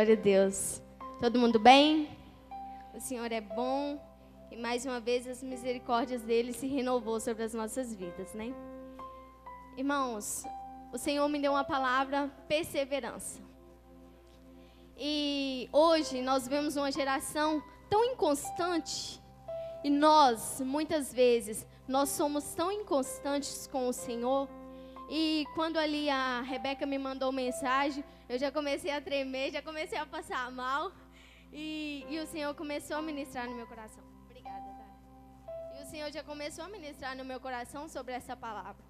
glória a Deus. Todo mundo bem? O Senhor é bom e mais uma vez as misericórdias dele se renovou sobre as nossas vidas, né? Irmãos, o Senhor me deu uma palavra perseverança. E hoje nós vemos uma geração tão inconstante e nós, muitas vezes, nós somos tão inconstantes com o Senhor e quando ali a Rebeca me mandou mensagem, eu já comecei a tremer, já comecei a passar mal. E, e o Senhor começou a ministrar no meu coração. Obrigada, tá? E o Senhor já começou a ministrar no meu coração sobre essa palavra.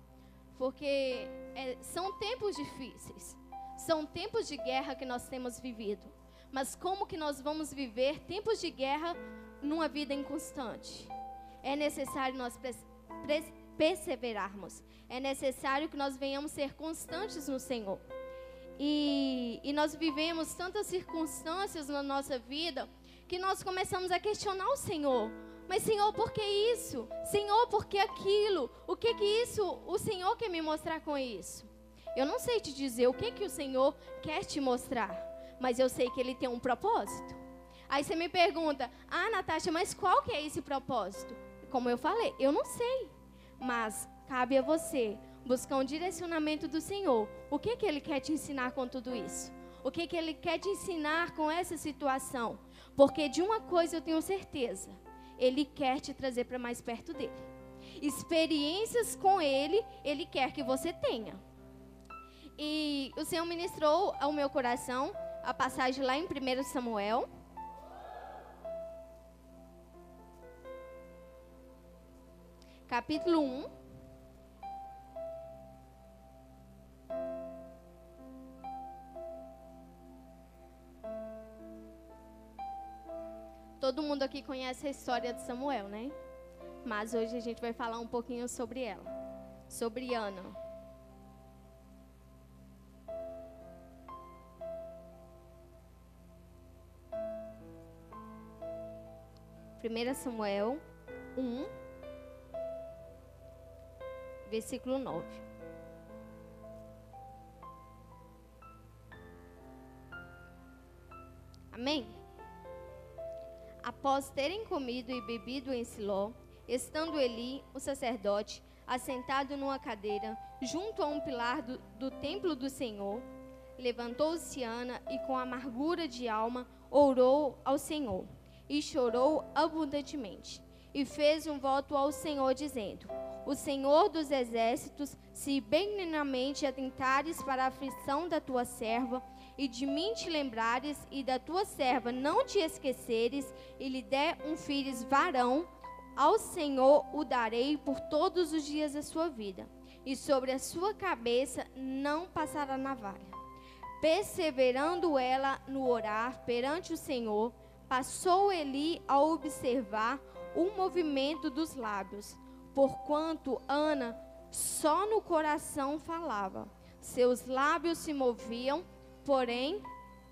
Porque é, são tempos difíceis. São tempos de guerra que nós temos vivido. Mas como que nós vamos viver tempos de guerra numa vida inconstante? É necessário nós perseverarmos. É necessário que nós venhamos ser constantes no Senhor. E, e nós vivemos tantas circunstâncias na nossa vida que nós começamos a questionar o Senhor. Mas Senhor, por que isso? Senhor, por que aquilo? O que que isso? O Senhor quer me mostrar com isso? Eu não sei te dizer o que que o Senhor quer te mostrar, mas eu sei que ele tem um propósito. Aí você me pergunta: "Ah, Natasha, mas qual que é esse propósito?" Como eu falei, eu não sei. Mas cabe a você buscar um direcionamento do Senhor. O que, que Ele quer te ensinar com tudo isso? O que, que Ele quer te ensinar com essa situação? Porque de uma coisa eu tenho certeza: Ele quer te trazer para mais perto dele. Experiências com Ele, Ele quer que você tenha. E o Senhor ministrou ao meu coração a passagem lá em 1 Samuel capítulo 1. Todo mundo aqui conhece a história de Samuel, né? Mas hoje a gente vai falar um pouquinho sobre ela. Sobre Ana. Primeira Samuel 1 versículo 9. Após terem comido e bebido em Siló, estando Eli, o sacerdote, assentado numa cadeira, junto a um pilar do, do templo do Senhor, levantou-se Ana e, com amargura de alma, orou ao Senhor e chorou abundantemente. E fez um voto ao Senhor, dizendo: o Senhor dos exércitos, se benignamente atentares para a aflição da tua serva, e de mim te lembrares, e da tua serva não te esqueceres, e lhe der um filho varão, ao Senhor o darei por todos os dias da sua vida, e sobre a sua cabeça não passará navalha. Perseverando ela no orar perante o Senhor, passou Eli a observar o movimento dos lábios porquanto Ana só no coração falava. Seus lábios se moviam, porém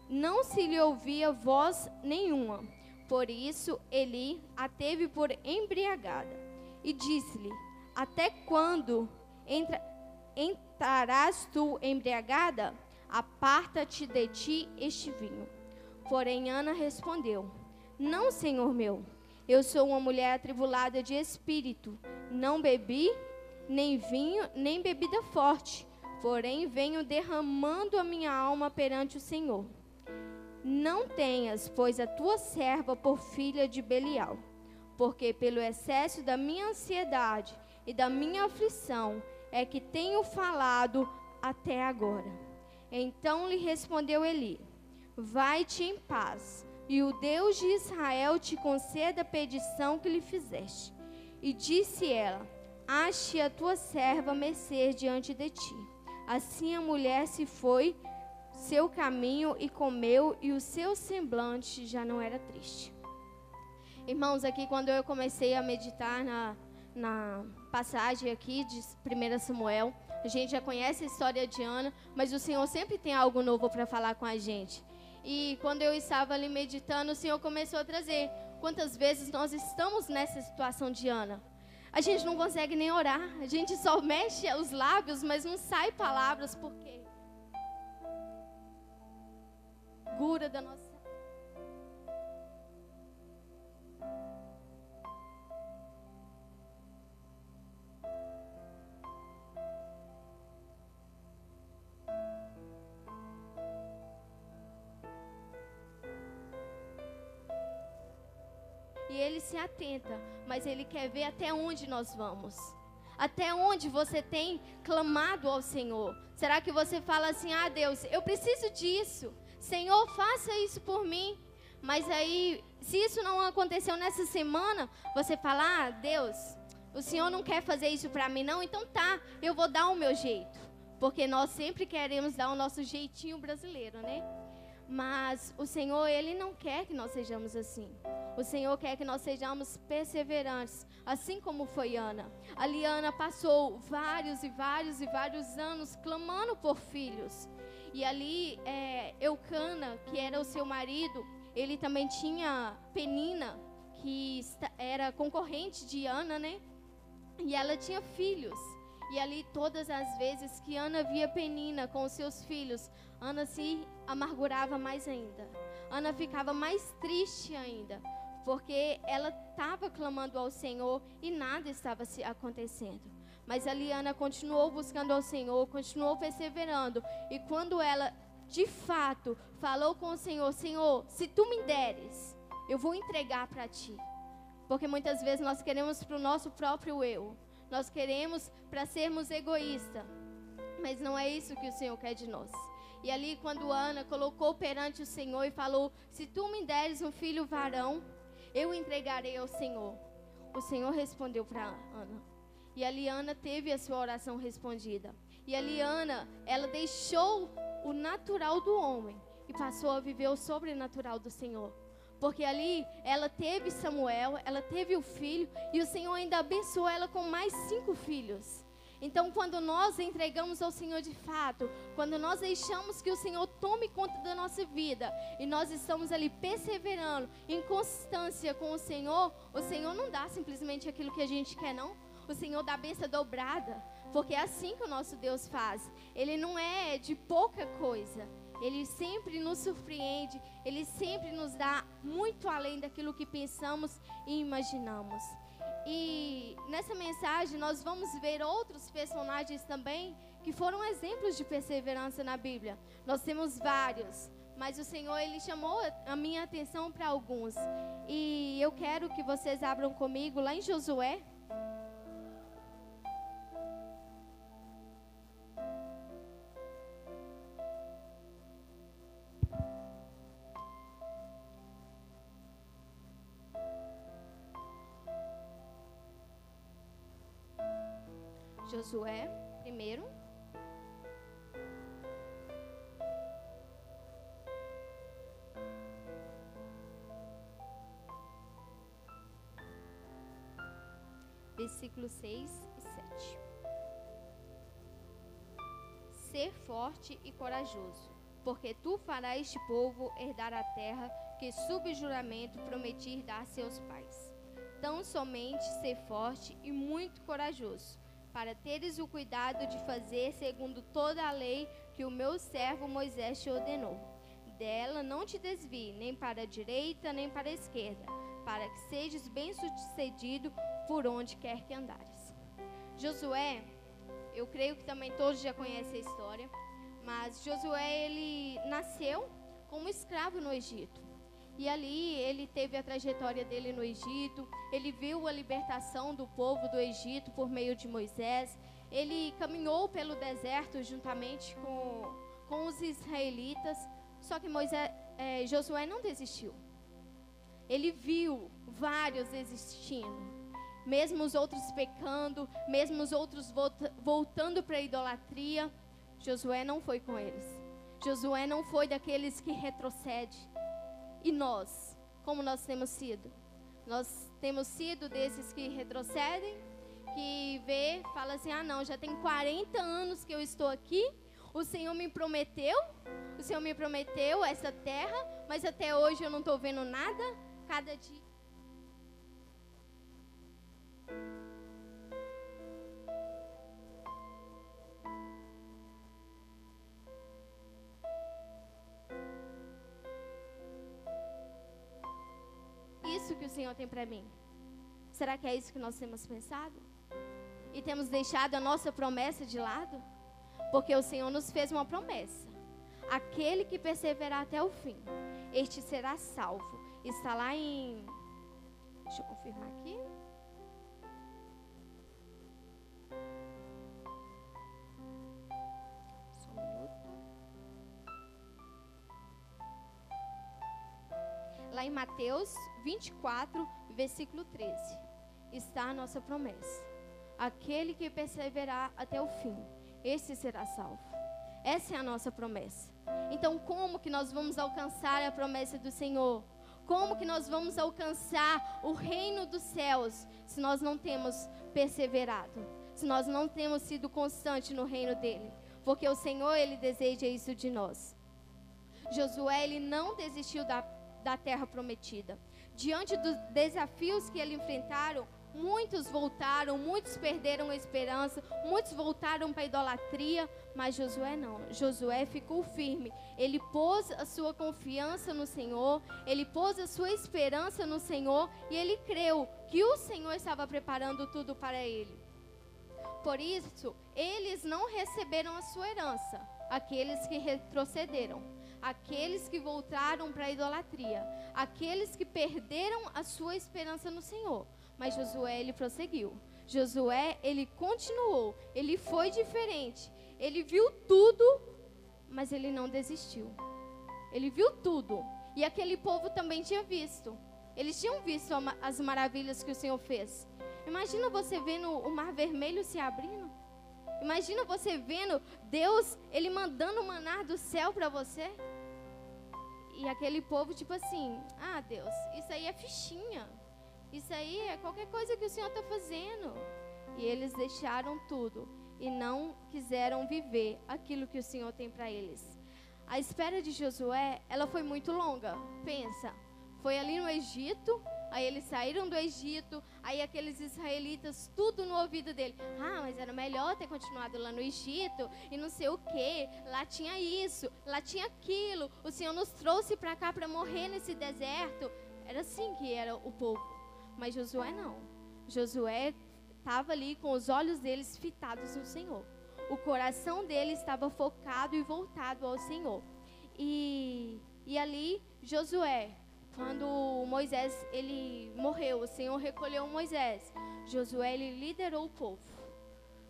não se lhe ouvia voz nenhuma. Por isso Eli a teve por embriagada e disse-lhe: Até quando entra, entrarás tu embriagada? Aparta-te de ti este vinho. Porém Ana respondeu: Não, senhor meu eu sou uma mulher atribulada de espírito. Não bebi nem vinho, nem bebida forte. Porém, venho derramando a minha alma perante o Senhor. Não tenhas, pois, a tua serva por filha de Belial, porque pelo excesso da minha ansiedade e da minha aflição é que tenho falado até agora. Então lhe respondeu Eli: Vai-te em paz e o Deus de Israel te conceda a petição que lhe fizeste. E disse ela: Ache a tua serva mercê diante de ti. Assim a mulher se foi seu caminho e comeu, e o seu semblante já não era triste. Irmãos, aqui quando eu comecei a meditar na, na passagem aqui de 1 Samuel, a gente já conhece a história de Ana, mas o Senhor sempre tem algo novo para falar com a gente. E quando eu estava ali meditando, o Senhor começou a trazer quantas vezes nós estamos nessa situação de Ana. A gente não consegue nem orar, a gente só mexe os lábios, mas não sai palavras, por quê? amargura da nossa ele se atenta, mas ele quer ver até onde nós vamos. Até onde você tem clamado ao Senhor? Será que você fala assim: "Ah, Deus, eu preciso disso. Senhor, faça isso por mim". Mas aí, se isso não aconteceu nessa semana, você fala: "Ah, Deus, o Senhor não quer fazer isso para mim não, então tá, eu vou dar o meu jeito". Porque nós sempre queremos dar o nosso jeitinho brasileiro, né? Mas o Senhor, Ele não quer que nós sejamos assim. O Senhor quer que nós sejamos perseverantes, assim como foi Ana. A Liana passou vários e vários e vários anos clamando por filhos. E ali, é, Eucana, que era o seu marido, ele também tinha Penina, que era concorrente de Ana, né? E ela tinha filhos. E ali, todas as vezes que Ana via Penina com os seus filhos, Ana se amargurava mais ainda. Ana ficava mais triste ainda, porque ela estava clamando ao Senhor e nada estava se acontecendo. Mas a Liana continuou buscando ao Senhor, continuou perseverando. E quando ela, de fato, falou com o Senhor: Senhor, se tu me deres, eu vou entregar para ti. Porque muitas vezes nós queremos para o nosso próprio eu. Nós queremos para sermos egoístas. Mas não é isso que o Senhor quer de nós. E ali, quando Ana colocou perante o Senhor e falou: Se tu me deres um filho varão, eu entregarei ao Senhor. O Senhor respondeu para Ana. E a Liana teve a sua oração respondida. E a Liana, ela deixou o natural do homem e passou a viver o sobrenatural do Senhor. Porque ali ela teve Samuel, ela teve o filho, e o Senhor ainda abençoou ela com mais cinco filhos. Então, quando nós entregamos ao Senhor de fato, quando nós deixamos que o Senhor tome conta da nossa vida e nós estamos ali perseverando em constância com o Senhor, o Senhor não dá simplesmente aquilo que a gente quer, não. O Senhor dá a bênção dobrada, porque é assim que o nosso Deus faz. Ele não é de pouca coisa. Ele sempre nos surpreende, ele sempre nos dá muito além daquilo que pensamos e imaginamos. E nessa mensagem nós vamos ver outros personagens também que foram exemplos de perseverança na Bíblia. Nós temos vários, mas o Senhor ele chamou a minha atenção para alguns. E eu quero que vocês abram comigo lá em Josué. Josué, primeiro. Versículos 6 e 7. Ser forte e corajoso, porque tu farás este povo herdar a terra que, sob juramento, prometi dar a seus pais. Tão somente ser forte e muito corajoso para teres o cuidado de fazer segundo toda a lei que o meu servo Moisés te ordenou. Dela não te desvie nem para a direita nem para a esquerda, para que sejas bem-sucedido por onde quer que andares. Josué, eu creio que também todos já conhecem a história, mas Josué ele nasceu como escravo no Egito. E ali ele teve a trajetória dele no Egito, ele viu a libertação do povo do Egito por meio de Moisés, ele caminhou pelo deserto juntamente com, com os israelitas, só que Moisés, é, Josué não desistiu. Ele viu vários existindo, mesmo os outros pecando, mesmo os outros volta, voltando para a idolatria, Josué não foi com eles. Josué não foi daqueles que retrocede. E nós, como nós temos sido? Nós temos sido desses que retrocedem, que vê, fala assim: ah, não, já tem 40 anos que eu estou aqui, o Senhor me prometeu, o Senhor me prometeu essa terra, mas até hoje eu não estou vendo nada, cada dia. Senhor tem para mim? Será que é isso que nós temos pensado? E temos deixado a nossa promessa de lado? Porque o Senhor nos fez uma promessa. Aquele que perseverar até o fim, este será salvo. Está lá em. Deixa eu confirmar aqui. Em Mateus 24, versículo 13, está a nossa promessa. Aquele que perseverar até o fim, esse será salvo. Essa é a nossa promessa. Então, como que nós vamos alcançar a promessa do Senhor? Como que nós vamos alcançar o reino dos céus se nós não temos perseverado? Se nós não temos sido constante no reino dele? Porque o Senhor, ele deseja isso de nós. Josué, ele não desistiu da, da terra prometida. Diante dos desafios que ele enfrentaram, Muitos voltaram, muitos perderam a esperança, muitos voltaram para a idolatria, mas Josué não. Josué ficou firme. Ele pôs a sua confiança no Senhor, ele pôs a sua esperança no Senhor e ele creu que o Senhor estava preparando tudo para ele. Por isso, eles não receberam a sua herança, aqueles que retrocederam, aqueles que voltaram para a idolatria, aqueles que perderam a sua esperança no Senhor. Mas Josué, ele prosseguiu. Josué, ele continuou. Ele foi diferente. Ele viu tudo, mas ele não desistiu. Ele viu tudo. E aquele povo também tinha visto. Eles tinham visto as maravilhas que o Senhor fez. Imagina você vendo o mar vermelho se abrindo. Imagina você vendo Deus, ele mandando manar do céu para você. E aquele povo, tipo assim: Ah, Deus, isso aí é fichinha. Isso aí é qualquer coisa que o Senhor está fazendo. E eles deixaram tudo e não quiseram viver aquilo que o Senhor tem para eles. A espera de Josué, ela foi muito longa. Pensa, foi ali no Egito, aí eles saíram do Egito, aí aqueles israelitas, tudo no ouvido dele. Ah, mas era melhor ter continuado lá no Egito e não sei o que. Lá tinha isso, lá tinha aquilo. O Senhor nos trouxe para cá para morrer nesse deserto. Era assim que era o povo. Mas Josué não. Josué estava ali com os olhos deles fitados no Senhor. O coração dele estava focado e voltado ao Senhor. E, e ali, Josué, quando Moisés ele morreu, o Senhor recolheu Moisés. Josué ele liderou o povo.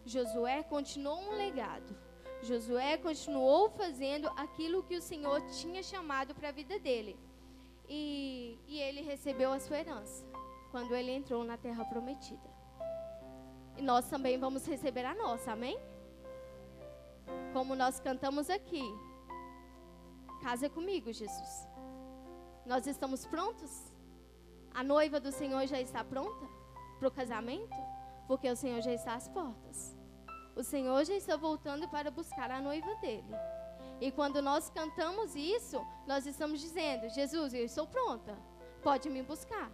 Josué continuou um legado. Josué continuou fazendo aquilo que o Senhor tinha chamado para a vida dele. E, e ele recebeu a sua herança quando ele entrou na terra prometida. E nós também vamos receber a nossa, amém? Como nós cantamos aqui. Casa comigo, Jesus. Nós estamos prontos? A noiva do Senhor já está pronta para o casamento? Porque o Senhor já está às portas. O Senhor já está voltando para buscar a noiva dele. E quando nós cantamos isso, nós estamos dizendo: Jesus, eu estou pronta. Pode me buscar.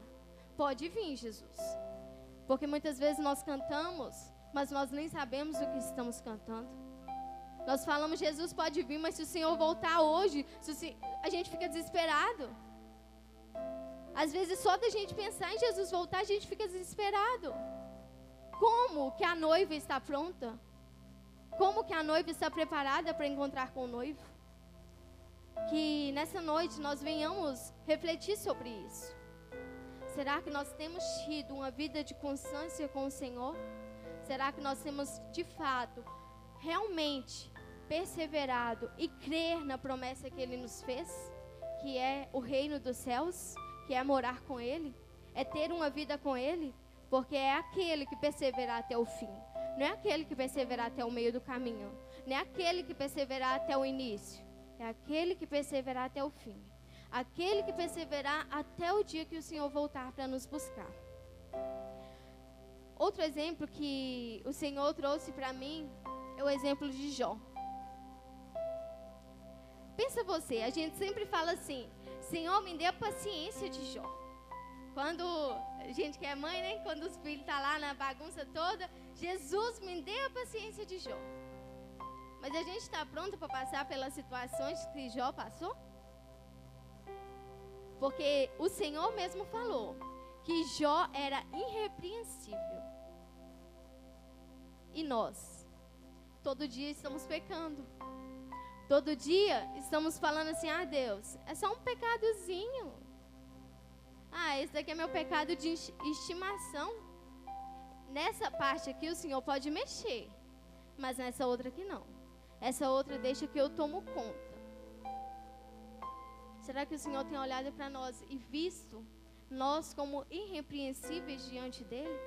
Pode vir, Jesus. Porque muitas vezes nós cantamos, mas nós nem sabemos o que estamos cantando. Nós falamos, Jesus pode vir, mas se o Senhor voltar hoje, se a gente fica desesperado. Às vezes, só da gente pensar em Jesus voltar, a gente fica desesperado. Como que a noiva está pronta? Como que a noiva está preparada para encontrar com o noivo? Que nessa noite nós venhamos refletir sobre isso. Será que nós temos tido uma vida de constância com o Senhor? Será que nós temos de fato realmente perseverado e crer na promessa que ele nos fez, que é o reino dos céus, que é morar com ele, é ter uma vida com ele, porque é aquele que perseverar até o fim, não é aquele que perseverar até o meio do caminho, não é aquele que perseverar até o início, é aquele que perseverar até o fim aquele que perseverar até o dia que o Senhor voltar para nos buscar. Outro exemplo que o Senhor trouxe para mim é o exemplo de Jó. Pensa você, a gente sempre fala assim: Senhor, me dê a paciência de Jó. Quando a gente que é mãe, né? Quando os filhos estão tá lá na bagunça toda, Jesus me dê a paciência de Jó. Mas a gente está pronto para passar pelas situações que Jó passou? Porque o Senhor mesmo falou que Jó era irrepreensível. E nós, todo dia estamos pecando. Todo dia estamos falando assim: ah, Deus, é só um pecadozinho. Ah, esse daqui é meu pecado de estimação. Nessa parte aqui o Senhor pode mexer, mas nessa outra aqui não. Essa outra deixa que eu tomo conta. Será que o Senhor tem olhado para nós e visto nós como irrepreensíveis diante dele?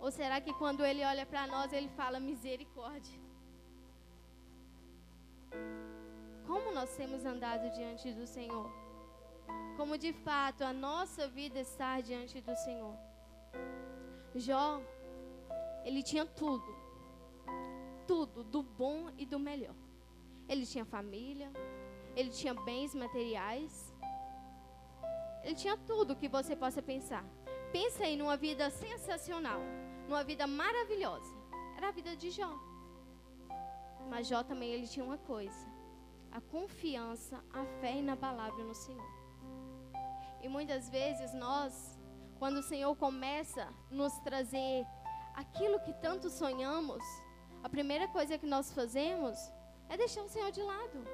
Ou será que quando ele olha para nós ele fala misericórdia? Como nós temos andado diante do Senhor? Como de fato a nossa vida está diante do Senhor? Jó, ele tinha tudo. Tudo, do bom e do melhor. Ele tinha família, ele tinha bens materiais. Ele tinha tudo que você possa pensar. Pensa aí numa vida sensacional, numa vida maravilhosa. Era a vida de Jó. Mas Jó também ele tinha uma coisa: a confiança, a fé inabalável no Senhor. E muitas vezes nós, quando o Senhor começa a nos trazer aquilo que tanto sonhamos, a primeira coisa que nós fazemos é deixar o Senhor de lado.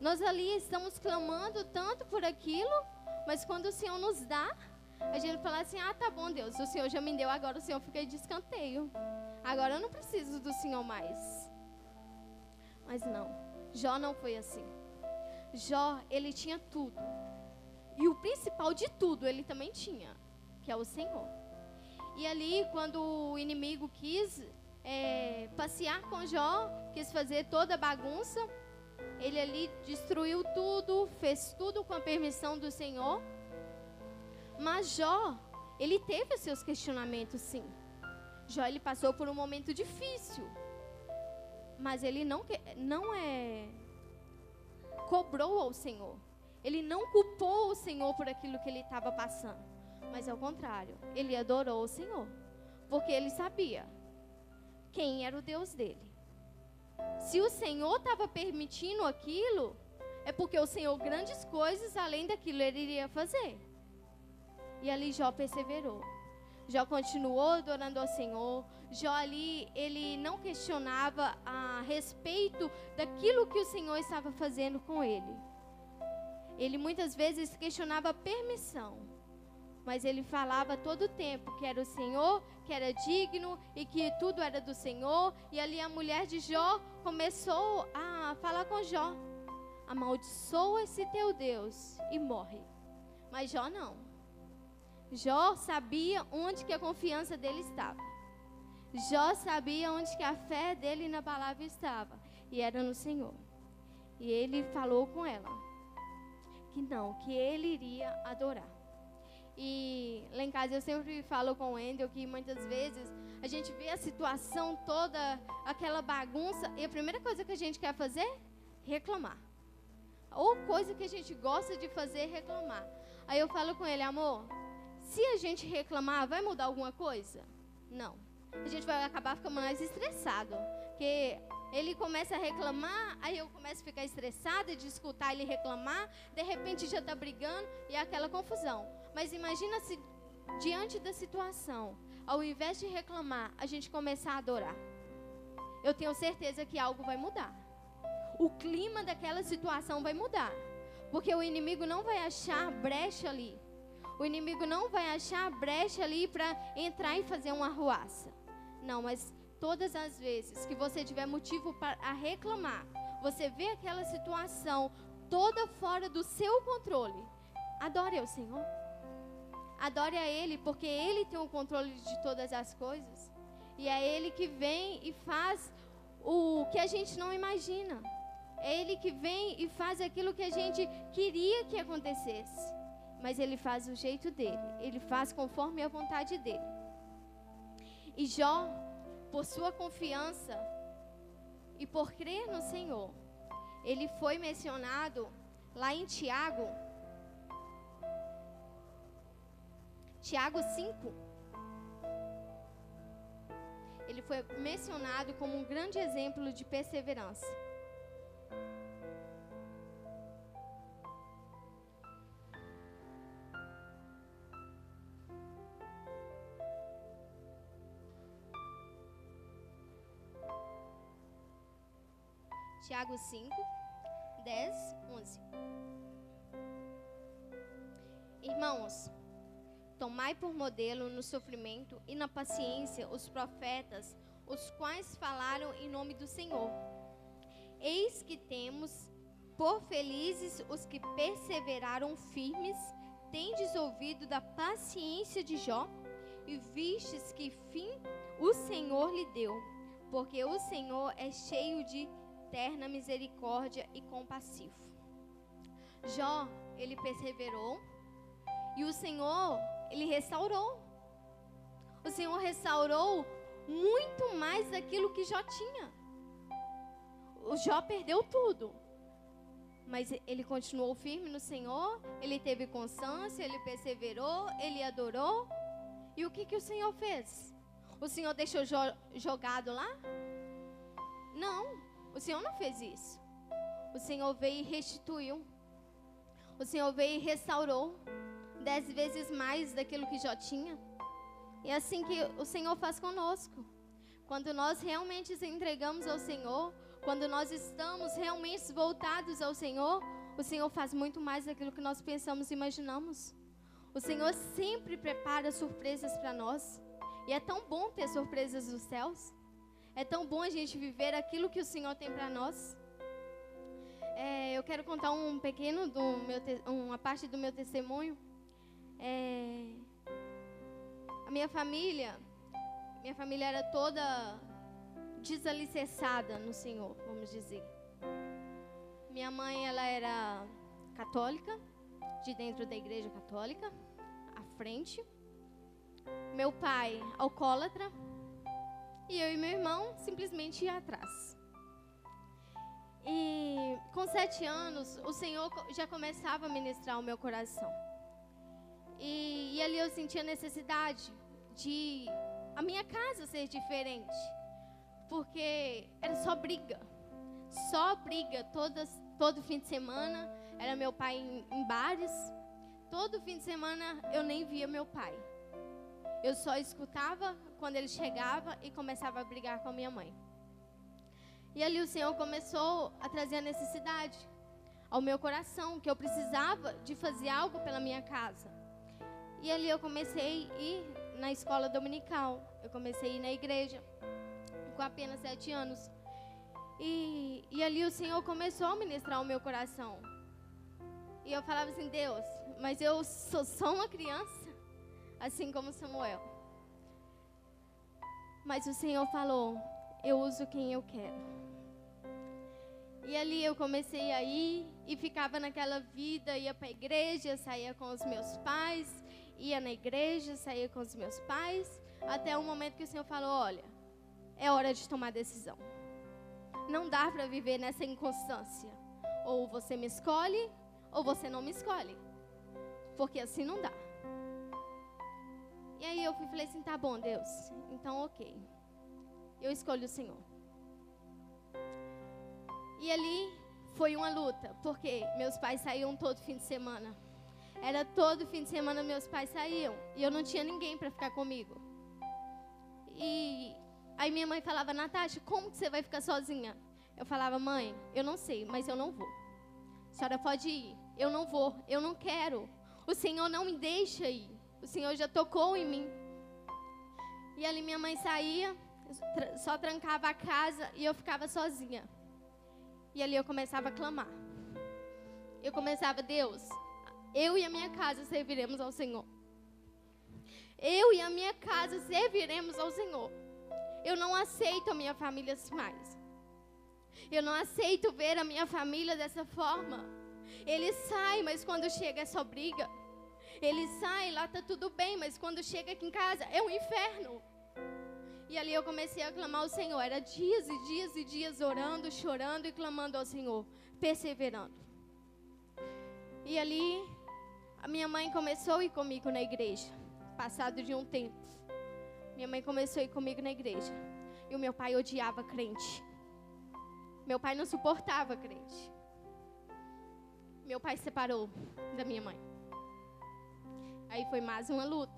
Nós ali estamos clamando tanto por aquilo, mas quando o Senhor nos dá, a gente fala assim: ah, tá bom, Deus, o Senhor já me deu, agora o Senhor fica de escanteio. Agora eu não preciso do Senhor mais. Mas não, Jó não foi assim. Jó, ele tinha tudo. E o principal de tudo ele também tinha, que é o Senhor. E ali, quando o inimigo quis é, passear com Jó, quis fazer toda a bagunça, ele ali destruiu tudo, fez tudo com a permissão do Senhor. Mas Jó, ele teve os seus questionamentos, sim. Jó, ele passou por um momento difícil. Mas ele não, não é cobrou ao Senhor. Ele não culpou o Senhor por aquilo que ele estava passando. Mas ao contrário, ele adorou o Senhor. Porque ele sabia quem era o Deus dele. Se o Senhor estava permitindo aquilo, é porque o Senhor grandes coisas além daquilo ele iria fazer. E ali Jó perseverou. Jó continuou adorando ao Senhor. Jó ali, ele não questionava a respeito daquilo que o Senhor estava fazendo com ele. Ele muitas vezes questionava a permissão, mas ele falava todo o tempo que era o Senhor, que era digno e que tudo era do Senhor. E ali a mulher de Jó começou a falar com Jó: amaldiçoa esse teu Deus e morre. Mas Jó não. Jó sabia onde que a confiança dele estava. Jó sabia onde que a fé dele na palavra estava. E era no Senhor. E ele falou com ela que não, que ele iria adorar. E lá em casa eu sempre falo com o Endel que muitas vezes a gente vê a situação toda, aquela bagunça, e a primeira coisa que a gente quer fazer? Reclamar. Ou coisa que a gente gosta de fazer, reclamar. Aí eu falo com ele, amor, se a gente reclamar, vai mudar alguma coisa? Não. A gente vai acabar ficando mais estressado. Porque ele começa a reclamar, aí eu começo a ficar estressada de escutar ele reclamar, de repente já está brigando e é aquela confusão. Mas imagina se diante da situação, ao invés de reclamar, a gente começar a adorar. Eu tenho certeza que algo vai mudar. O clima daquela situação vai mudar. Porque o inimigo não vai achar brecha ali o inimigo não vai achar brecha ali para entrar e fazer uma arruaça. Não, mas todas as vezes que você tiver motivo para reclamar, você vê aquela situação toda fora do seu controle, adore ao Senhor. Adore a Ele, porque Ele tem o controle de todas as coisas. E é Ele que vem e faz o que a gente não imagina. É Ele que vem e faz aquilo que a gente queria que acontecesse mas ele faz do jeito dele, ele faz conforme a vontade dele. E Jó, por sua confiança e por crer no Senhor, ele foi mencionado lá em Tiago, Tiago 5. Ele foi mencionado como um grande exemplo de perseverança. Tiago 5, 10, 11. Irmãos, tomai por modelo no sofrimento e na paciência os profetas, os quais falaram em nome do Senhor. Eis que temos por felizes os que perseveraram firmes, tendes ouvido da paciência de Jó e vistes que fim o Senhor lhe deu, porque o Senhor é cheio de terna misericórdia e compassivo. Jó, ele perseverou e o Senhor, ele restaurou. O Senhor restaurou muito mais daquilo que Jó tinha. O Jó perdeu tudo. Mas ele continuou firme no Senhor, ele teve constância, ele perseverou, ele adorou. E o que, que o Senhor fez? O Senhor deixou Jó jogado lá? Não, o Senhor não fez isso. O Senhor veio e restituiu. O Senhor veio e restaurou dez vezes mais daquilo que já tinha. E é assim que o Senhor faz conosco. Quando nós realmente nos entregamos ao Senhor, quando nós estamos realmente voltados ao Senhor, o Senhor faz muito mais daquilo que nós pensamos e imaginamos. O Senhor sempre prepara surpresas para nós. E é tão bom ter surpresas dos céus. É tão bom a gente viver aquilo que o Senhor tem para nós. É, eu quero contar um pequeno, do meu, uma parte do meu testemunho. É, a minha família, minha família era toda desalicerçada no Senhor, vamos dizer. Minha mãe, ela era católica, de dentro da igreja católica, à frente. Meu pai, alcoólatra. E eu e meu irmão simplesmente ia atrás. E com sete anos, o Senhor já começava a ministrar o meu coração. E, e ali eu sentia necessidade de a minha casa ser diferente. Porque era só briga. Só briga todas, todo fim de semana. Era meu pai em, em bares. Todo fim de semana eu nem via meu pai. Eu só escutava quando ele chegava e começava a brigar com a minha mãe. E ali o Senhor começou a trazer a necessidade ao meu coração, que eu precisava de fazer algo pela minha casa. E ali eu comecei a ir na escola dominical. Eu comecei a ir na igreja com apenas sete anos. E, e ali o Senhor começou a ministrar o meu coração. E eu falava assim, Deus, mas eu sou só uma criança, assim como Samuel. Mas o Senhor falou, eu uso quem eu quero. E ali eu comecei a ir e ficava naquela vida, ia para a igreja, saía com os meus pais, ia na igreja, saía com os meus pais, até o momento que o Senhor falou: olha, é hora de tomar decisão. Não dá para viver nessa inconstância. Ou você me escolhe, ou você não me escolhe. Porque assim não dá. E aí eu fui, falei assim: tá bom, Deus, então ok. Eu escolho o Senhor. E ali foi uma luta, porque meus pais saíam todo fim de semana. Era todo fim de semana meus pais saíam e eu não tinha ninguém para ficar comigo. E aí minha mãe falava, Natasha, como que você vai ficar sozinha? Eu falava, mãe, eu não sei, mas eu não vou. A senhora pode ir. Eu não vou, eu não quero. O Senhor não me deixa ir. O Senhor já tocou em mim. E ali minha mãe saía, só trancava a casa e eu ficava sozinha. E ali eu começava a clamar. Eu começava, Deus, eu e a minha casa serviremos ao Senhor. Eu e a minha casa serviremos ao Senhor. Eu não aceito a minha família mais. Eu não aceito ver a minha família dessa forma. Ele sai, mas quando chega é só briga. Ele sai, lá tá tudo bem, mas quando chega aqui em casa é um inferno. E ali eu comecei a clamar ao Senhor. Era dias e dias e dias orando, chorando e clamando ao Senhor, perseverando. E ali a minha mãe começou a ir comigo na igreja, passado de um tempo. Minha mãe começou a ir comigo na igreja. E o meu pai odiava crente. Meu pai não suportava crente. Meu pai separou da minha mãe. Aí foi mais uma luta.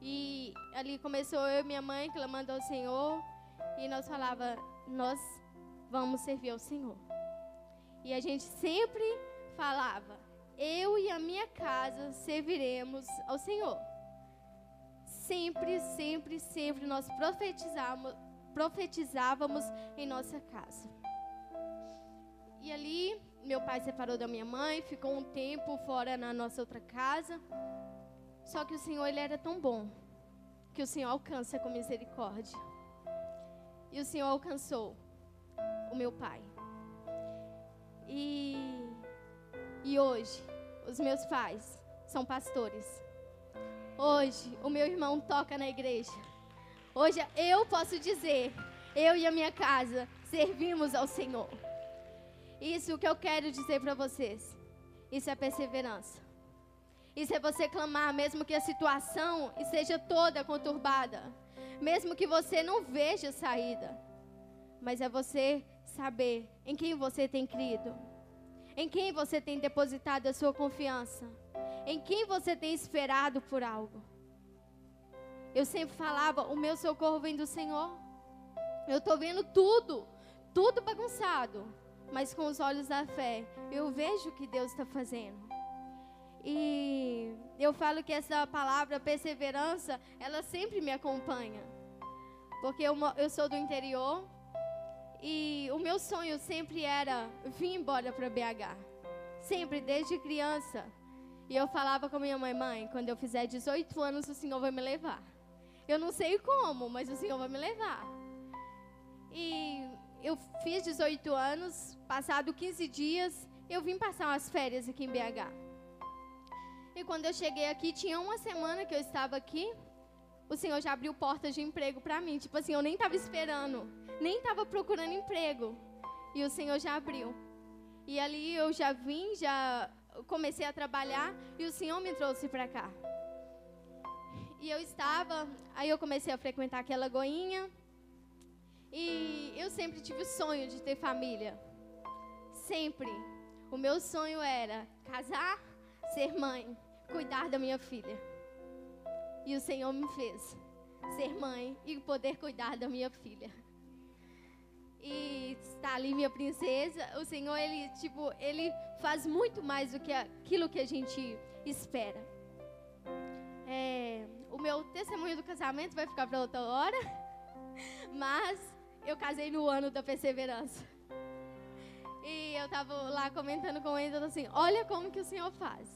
E ali começou eu e minha mãe clamando ao Senhor. E nós falava, nós vamos servir ao Senhor. E a gente sempre falava: eu e a minha casa serviremos ao Senhor. Sempre, sempre, sempre nós profetizávamos, profetizávamos em nossa casa. E ali, meu pai separou da minha mãe, ficou um tempo fora na nossa outra casa. Só que o Senhor, ele era tão bom, que o Senhor alcança com misericórdia. E o Senhor alcançou o meu pai. E, e hoje, os meus pais são pastores. Hoje, o meu irmão toca na igreja. Hoje, eu posso dizer, eu e a minha casa servimos ao Senhor. Isso que eu quero dizer para vocês. Isso é perseverança. Isso é você clamar, mesmo que a situação esteja toda conturbada. Mesmo que você não veja saída. Mas é você saber em quem você tem crido, em quem você tem depositado a sua confiança, em quem você tem esperado por algo. Eu sempre falava: o meu socorro vem do Senhor. Eu estou vendo tudo, tudo bagunçado, mas com os olhos da fé, eu vejo o que Deus está fazendo. E eu falo que essa palavra perseverança, ela sempre me acompanha. Porque eu, eu sou do interior, e o meu sonho sempre era vir embora para BH. Sempre, desde criança. E eu falava com minha mãe, mãe, quando eu fizer 18 anos, o Senhor vai me levar. Eu não sei como, mas o Senhor vai me levar. E eu fiz 18 anos, passado 15 dias, eu vim passar umas férias aqui em BH. E quando eu cheguei aqui, tinha uma semana que eu estava aqui, o Senhor já abriu portas de emprego para mim. Tipo assim, eu nem estava esperando nem estava procurando emprego. E o Senhor já abriu. E ali eu já vim, já comecei a trabalhar e o Senhor me trouxe para cá. E eu estava, aí eu comecei a frequentar aquela goinha. E eu sempre tive o sonho de ter família. Sempre. O meu sonho era casar, ser mãe, cuidar da minha filha. E o Senhor me fez ser mãe e poder cuidar da minha filha e está ali minha princesa, o Senhor, ele, tipo, ele faz muito mais do que aquilo que a gente espera. É, o meu testemunho do casamento vai ficar para outra hora, mas eu casei no ano da perseverança. E eu estava lá comentando com ele, assim, olha como que o Senhor faz.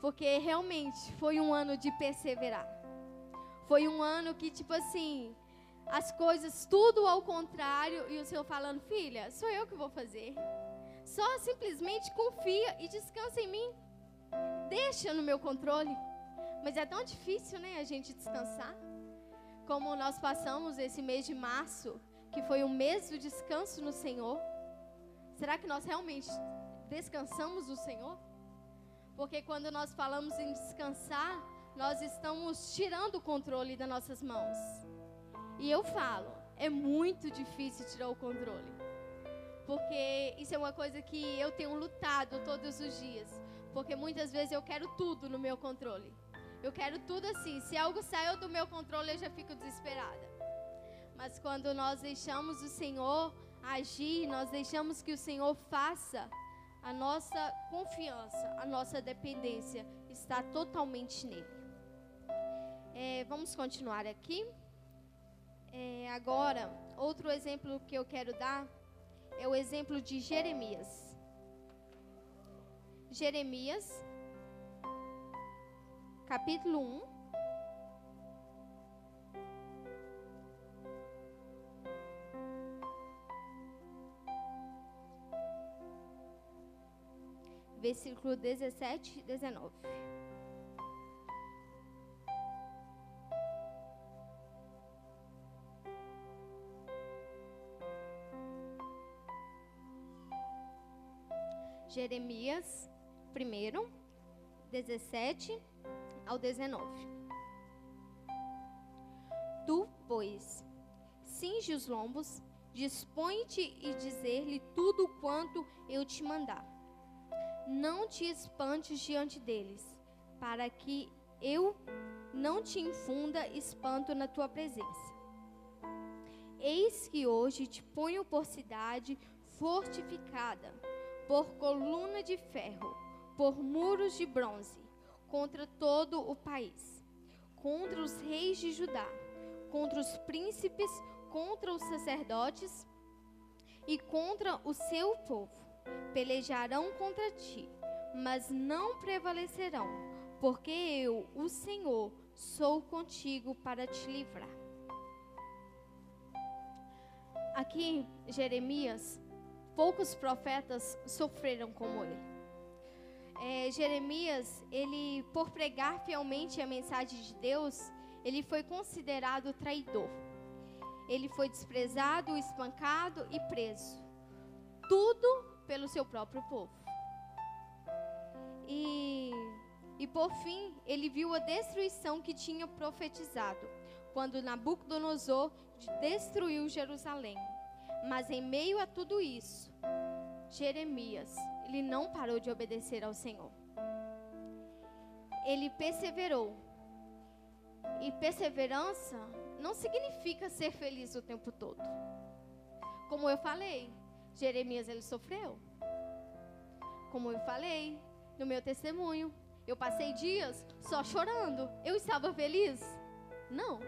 Porque realmente foi um ano de perseverar. Foi um ano que, tipo assim, as coisas tudo ao contrário e o Senhor falando: Filha, sou eu que vou fazer. Só simplesmente confia e descansa em mim. Deixa no meu controle. Mas é tão difícil, né, a gente descansar. Como nós passamos esse mês de março, que foi o mês do descanso no Senhor. Será que nós realmente descansamos no Senhor? Porque quando nós falamos em descansar, nós estamos tirando o controle das nossas mãos. E eu falo, é muito difícil tirar o controle. Porque isso é uma coisa que eu tenho lutado todos os dias. Porque muitas vezes eu quero tudo no meu controle. Eu quero tudo assim. Se algo saiu do meu controle, eu já fico desesperada. Mas quando nós deixamos o Senhor agir, nós deixamos que o Senhor faça, a nossa confiança, a nossa dependência está totalmente nele. É, vamos continuar aqui. É, agora, outro exemplo que eu quero dar é o exemplo de Jeremias. Jeremias, capítulo 1. Versículo 17 e 19. Jeremias 1, 17 ao 19. Tu, pois, cinge os lombos, dispõe-te e dizer-lhe tudo quanto eu te mandar. Não te espantes diante deles, para que eu não te infunda espanto na tua presença. Eis que hoje te ponho por cidade fortificada, por coluna de ferro, por muros de bronze, contra todo o país, contra os reis de Judá, contra os príncipes, contra os sacerdotes e contra o seu povo. Pelejarão contra ti, mas não prevalecerão, porque eu, o Senhor, sou contigo para te livrar. Aqui, Jeremias, poucos profetas sofreram como ele. É, Jeremias, ele, por pregar fielmente a mensagem de Deus, ele foi considerado traidor. Ele foi desprezado, espancado e preso. Tudo pelo seu próprio povo. E, e por fim, ele viu a destruição que tinha profetizado, quando Nabucodonosor destruiu Jerusalém. Mas em meio a tudo isso, Jeremias, ele não parou de obedecer ao Senhor. Ele perseverou. E perseverança não significa ser feliz o tempo todo. Como eu falei, Jeremias ele sofreu. Como eu falei no meu testemunho, eu passei dias só chorando. Eu estava feliz? Não.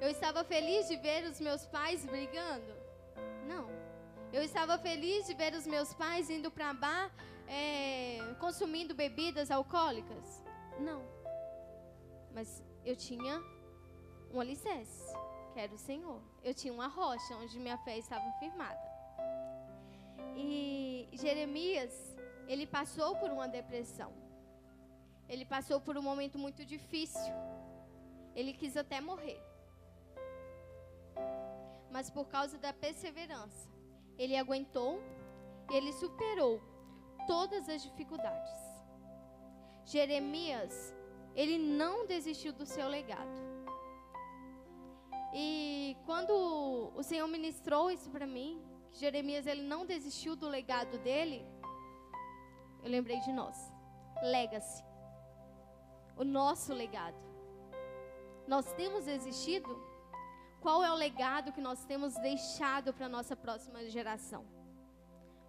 Eu estava feliz de ver os meus pais brigando? Não. Eu estava feliz de ver os meus pais indo para bar, é, consumindo bebidas alcoólicas? Não. Mas eu tinha um alicerce, que era o Senhor. Eu tinha uma rocha onde minha fé estava firmada. E Jeremias, ele passou por uma depressão. Ele passou por um momento muito difícil. Ele quis até morrer. Mas por causa da perseverança, ele aguentou e ele superou todas as dificuldades. Jeremias, ele não desistiu do seu legado. E quando o Senhor ministrou isso para mim, que Jeremias ele não desistiu do legado dele, eu lembrei de nós. Legacy. O nosso legado. Nós temos existido? Qual é o legado que nós temos deixado para a nossa próxima geração?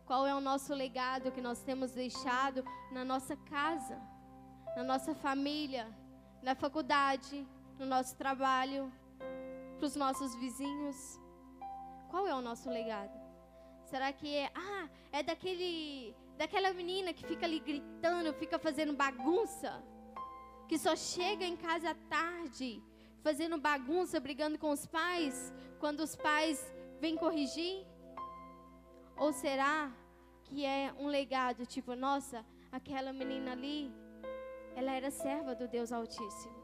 Qual é o nosso legado que nós temos deixado na nossa casa, na nossa família, na faculdade, no nosso trabalho, para os nossos vizinhos? Qual é o nosso legado? Será que é, ah, é daquele, daquela menina que fica ali gritando, fica fazendo bagunça, que só chega em casa à tarde, fazendo bagunça, brigando com os pais, quando os pais vêm corrigir? Ou será que é um legado tipo, nossa, aquela menina ali, ela era serva do Deus Altíssimo.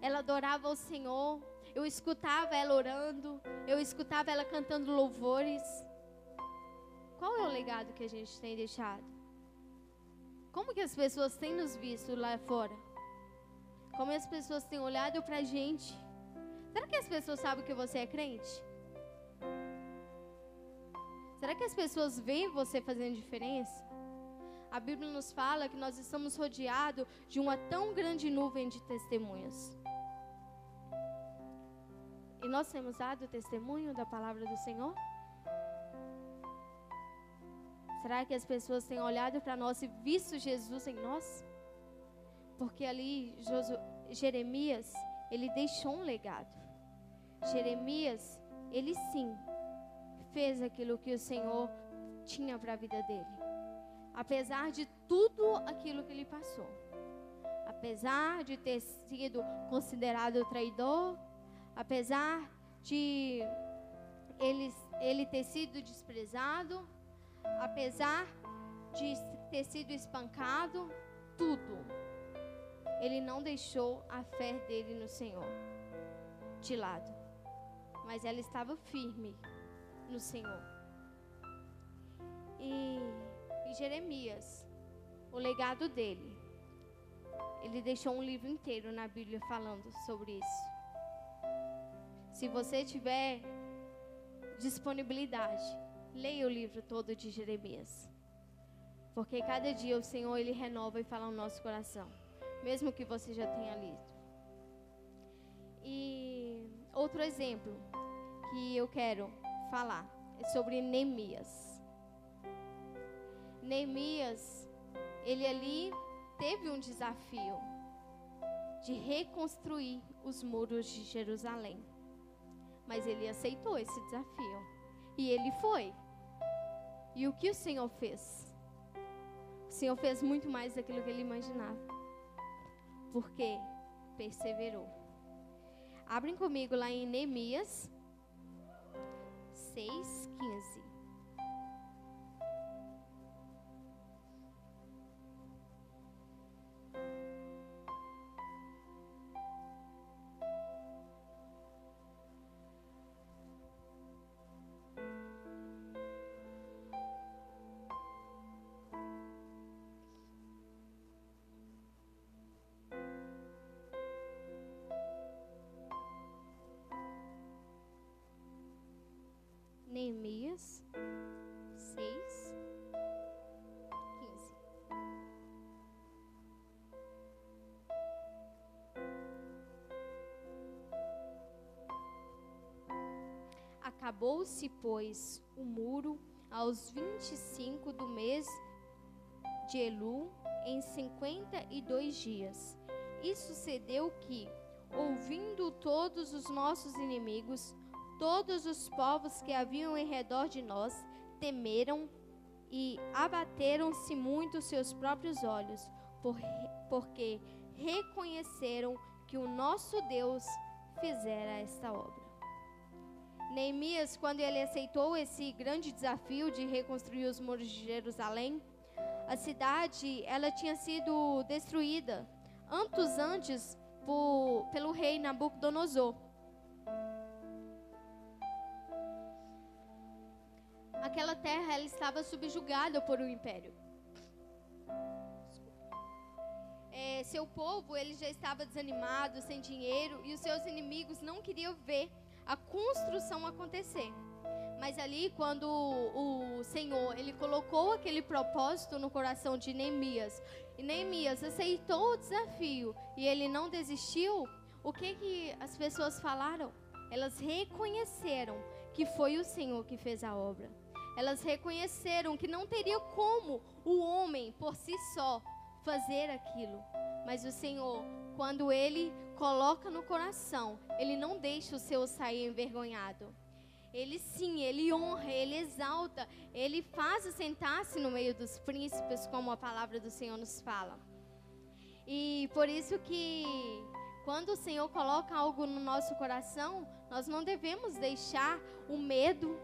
Ela adorava o Senhor, eu escutava ela orando, eu escutava ela cantando louvores. Qual é o legado que a gente tem deixado? Como que as pessoas têm nos visto lá fora? Como as pessoas têm olhado para a gente? Será que as pessoas sabem que você é crente? Será que as pessoas veem você fazendo diferença? A Bíblia nos fala que nós estamos rodeados de uma tão grande nuvem de testemunhas. E nós temos dado testemunho da palavra do Senhor? Será que as pessoas têm olhado para nós e visto Jesus em nós? Porque ali Josu, Jeremias, ele deixou um legado. Jeremias, ele sim fez aquilo que o Senhor tinha para a vida dele. Apesar de tudo aquilo que ele passou. Apesar de ter sido considerado traidor, apesar de ele, ele ter sido desprezado, apesar de ter sido espancado, tudo, ele não deixou a fé dele no Senhor de lado, mas ela estava firme no Senhor. E, e Jeremias, o legado dele, ele deixou um livro inteiro na Bíblia falando sobre isso. Se você tiver disponibilidade, leia o livro todo de Jeremias. Porque cada dia o Senhor ele renova e fala no nosso coração, mesmo que você já tenha lido. E outro exemplo, que eu quero falar é sobre Neemias. Neemias, ele ali teve um desafio de reconstruir os muros de Jerusalém. Mas ele aceitou esse desafio. E ele foi. E o que o Senhor fez? O Senhor fez muito mais daquilo que ele imaginava. Porque perseverou. Abrem comigo lá em Neemias 6, Neemias 6, 15. Acabou-se, pois, o muro aos vinte e cinco do mês de Elu, em cinquenta e dois dias. E sucedeu que, ouvindo todos os nossos inimigos, Todos os povos que haviam em redor de nós temeram e abateram-se muito seus próprios olhos, por, porque reconheceram que o nosso Deus fizera esta obra. Neemias, quando ele aceitou esse grande desafio de reconstruir os muros de Jerusalém, a cidade ela tinha sido destruída anos antes por, pelo rei Nabucodonosor. Terra ela estava subjugada por um império. É, seu povo ele já estava desanimado, sem dinheiro, e os seus inimigos não queriam ver a construção acontecer. Mas ali, quando o, Senhor ele colocou aquele propósito no coração de Neemias, e Neemias aceitou o desafio e ele não desistiu, o que que as pessoas falaram? Elas reconheceram que foi o Senhor que fez a obra. Elas reconheceram que não teria como o homem por si só fazer aquilo. Mas o Senhor, quando ele coloca no coração, ele não deixa o seu sair envergonhado. Ele sim, ele honra, ele exalta, ele faz sentar-se no meio dos príncipes, como a palavra do Senhor nos fala. E por isso que quando o Senhor coloca algo no nosso coração, nós não devemos deixar o medo,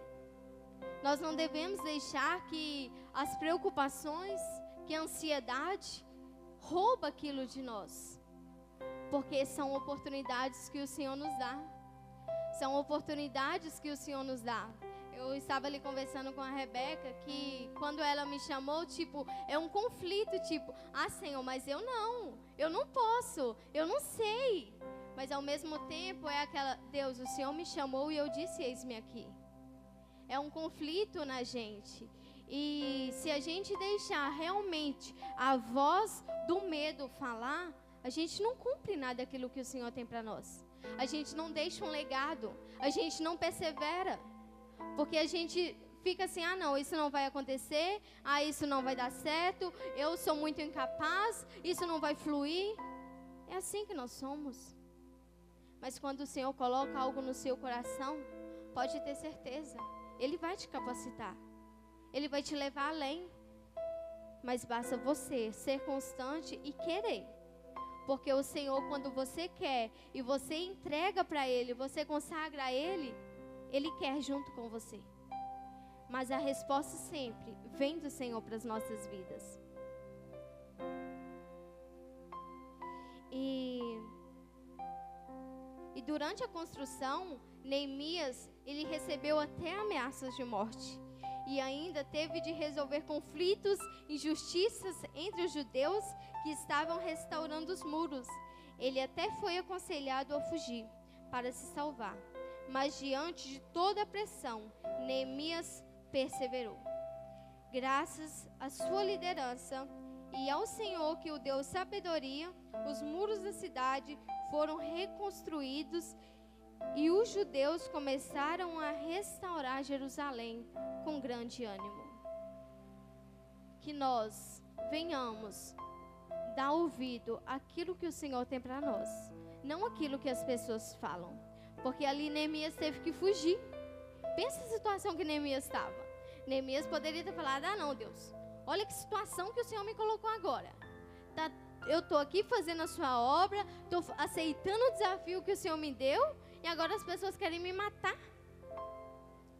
nós não devemos deixar que as preocupações, que a ansiedade rouba aquilo de nós. Porque são oportunidades que o Senhor nos dá. São oportunidades que o Senhor nos dá. Eu estava ali conversando com a Rebeca que quando ela me chamou, tipo, é um conflito, tipo, ah, Senhor, mas eu não. Eu não posso. Eu não sei. Mas ao mesmo tempo é aquela, Deus, o Senhor me chamou e eu disse, eis-me aqui é um conflito na gente. E se a gente deixar realmente a voz do medo falar, a gente não cumpre nada daquilo que o Senhor tem para nós. A gente não deixa um legado, a gente não persevera. Porque a gente fica assim: ah, não, isso não vai acontecer, ah, isso não vai dar certo, eu sou muito incapaz, isso não vai fluir. É assim que nós somos. Mas quando o Senhor coloca algo no seu coração, pode ter certeza, ele vai te capacitar. Ele vai te levar além. Mas basta você ser constante e querer. Porque o Senhor, quando você quer e você entrega para Ele, você consagra a Ele, Ele quer junto com você. Mas a resposta sempre vem do Senhor para as nossas vidas. E, e durante a construção, Neemias, ele recebeu até ameaças de morte e ainda teve de resolver conflitos, injustiças entre os judeus que estavam restaurando os muros. Ele até foi aconselhado a fugir para se salvar, mas diante de toda a pressão, Neemias perseverou. Graças à sua liderança e ao Senhor que o deu sabedoria, os muros da cidade foram reconstruídos E os judeus começaram a restaurar Jerusalém com grande ânimo. Que nós venhamos dar ouvido àquilo que o Senhor tem para nós, não aquilo que as pessoas falam. Porque ali Neemias teve que fugir. Pensa a situação que Neemias estava. Neemias poderia ter falado: Ah, não, Deus, olha que situação que o Senhor me colocou agora. Tá, eu estou aqui fazendo a sua obra, estou aceitando o desafio que o Senhor me deu, e agora as pessoas querem me matar.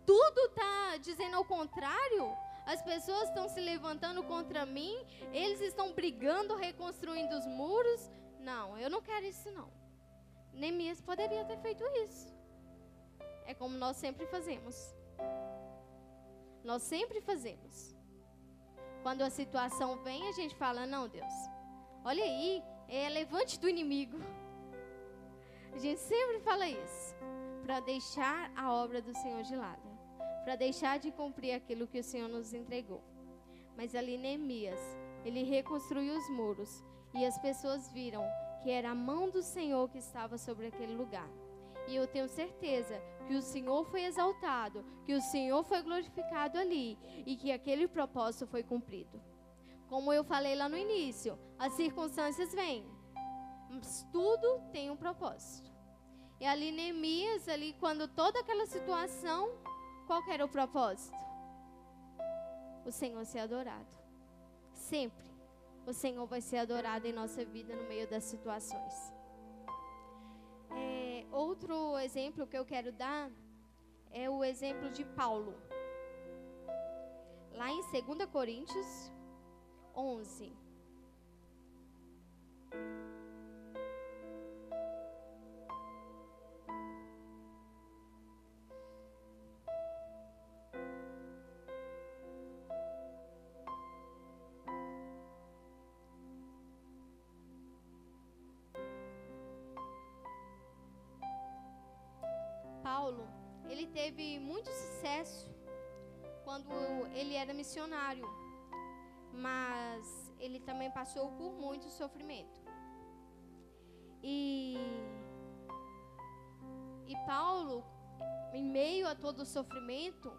Tudo está dizendo ao contrário. As pessoas estão se levantando contra mim, eles estão brigando, reconstruindo os muros. Não, eu não quero isso não. Neemias poderia ter feito isso. É como nós sempre fazemos. Nós sempre fazemos. Quando a situação vem, a gente fala: Não, Deus, olha aí, é levante do inimigo. A gente sempre fala isso. Para deixar a obra do Senhor de lado. Para deixar de cumprir aquilo que o Senhor nos entregou. Mas ali, Neemias, ele reconstruiu os muros. E as pessoas viram que era a mão do Senhor que estava sobre aquele lugar. E eu tenho certeza que o Senhor foi exaltado, que o Senhor foi glorificado ali e que aquele propósito foi cumprido. Como eu falei lá no início, as circunstâncias vêm, mas tudo tem um propósito. E ali Neemias, ali quando toda aquela situação, qual era o propósito? O Senhor ser adorado. Sempre o Senhor vai ser adorado em nossa vida no meio das situações. É, outro exemplo que eu quero dar é o exemplo de Paulo. Lá em 2 Coríntios 11. Ele teve muito sucesso quando ele era missionário, mas ele também passou por muito sofrimento. E, e Paulo, em meio a todo o sofrimento,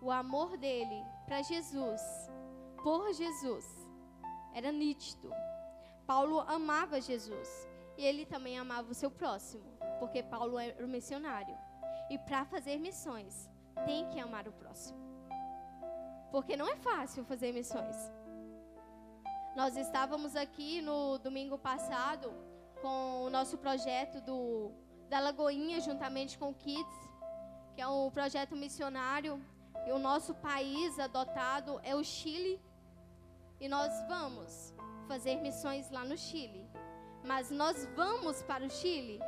o amor dele para Jesus, por Jesus, era nítido. Paulo amava Jesus e ele também amava o seu próximo, porque Paulo era um missionário. E para fazer missões, tem que amar o próximo. Porque não é fácil fazer missões. Nós estávamos aqui no domingo passado com o nosso projeto do, da Lagoinha, juntamente com o Kids, que é um projeto missionário. E o nosso país adotado é o Chile. E nós vamos fazer missões lá no Chile. Mas nós vamos para o Chile?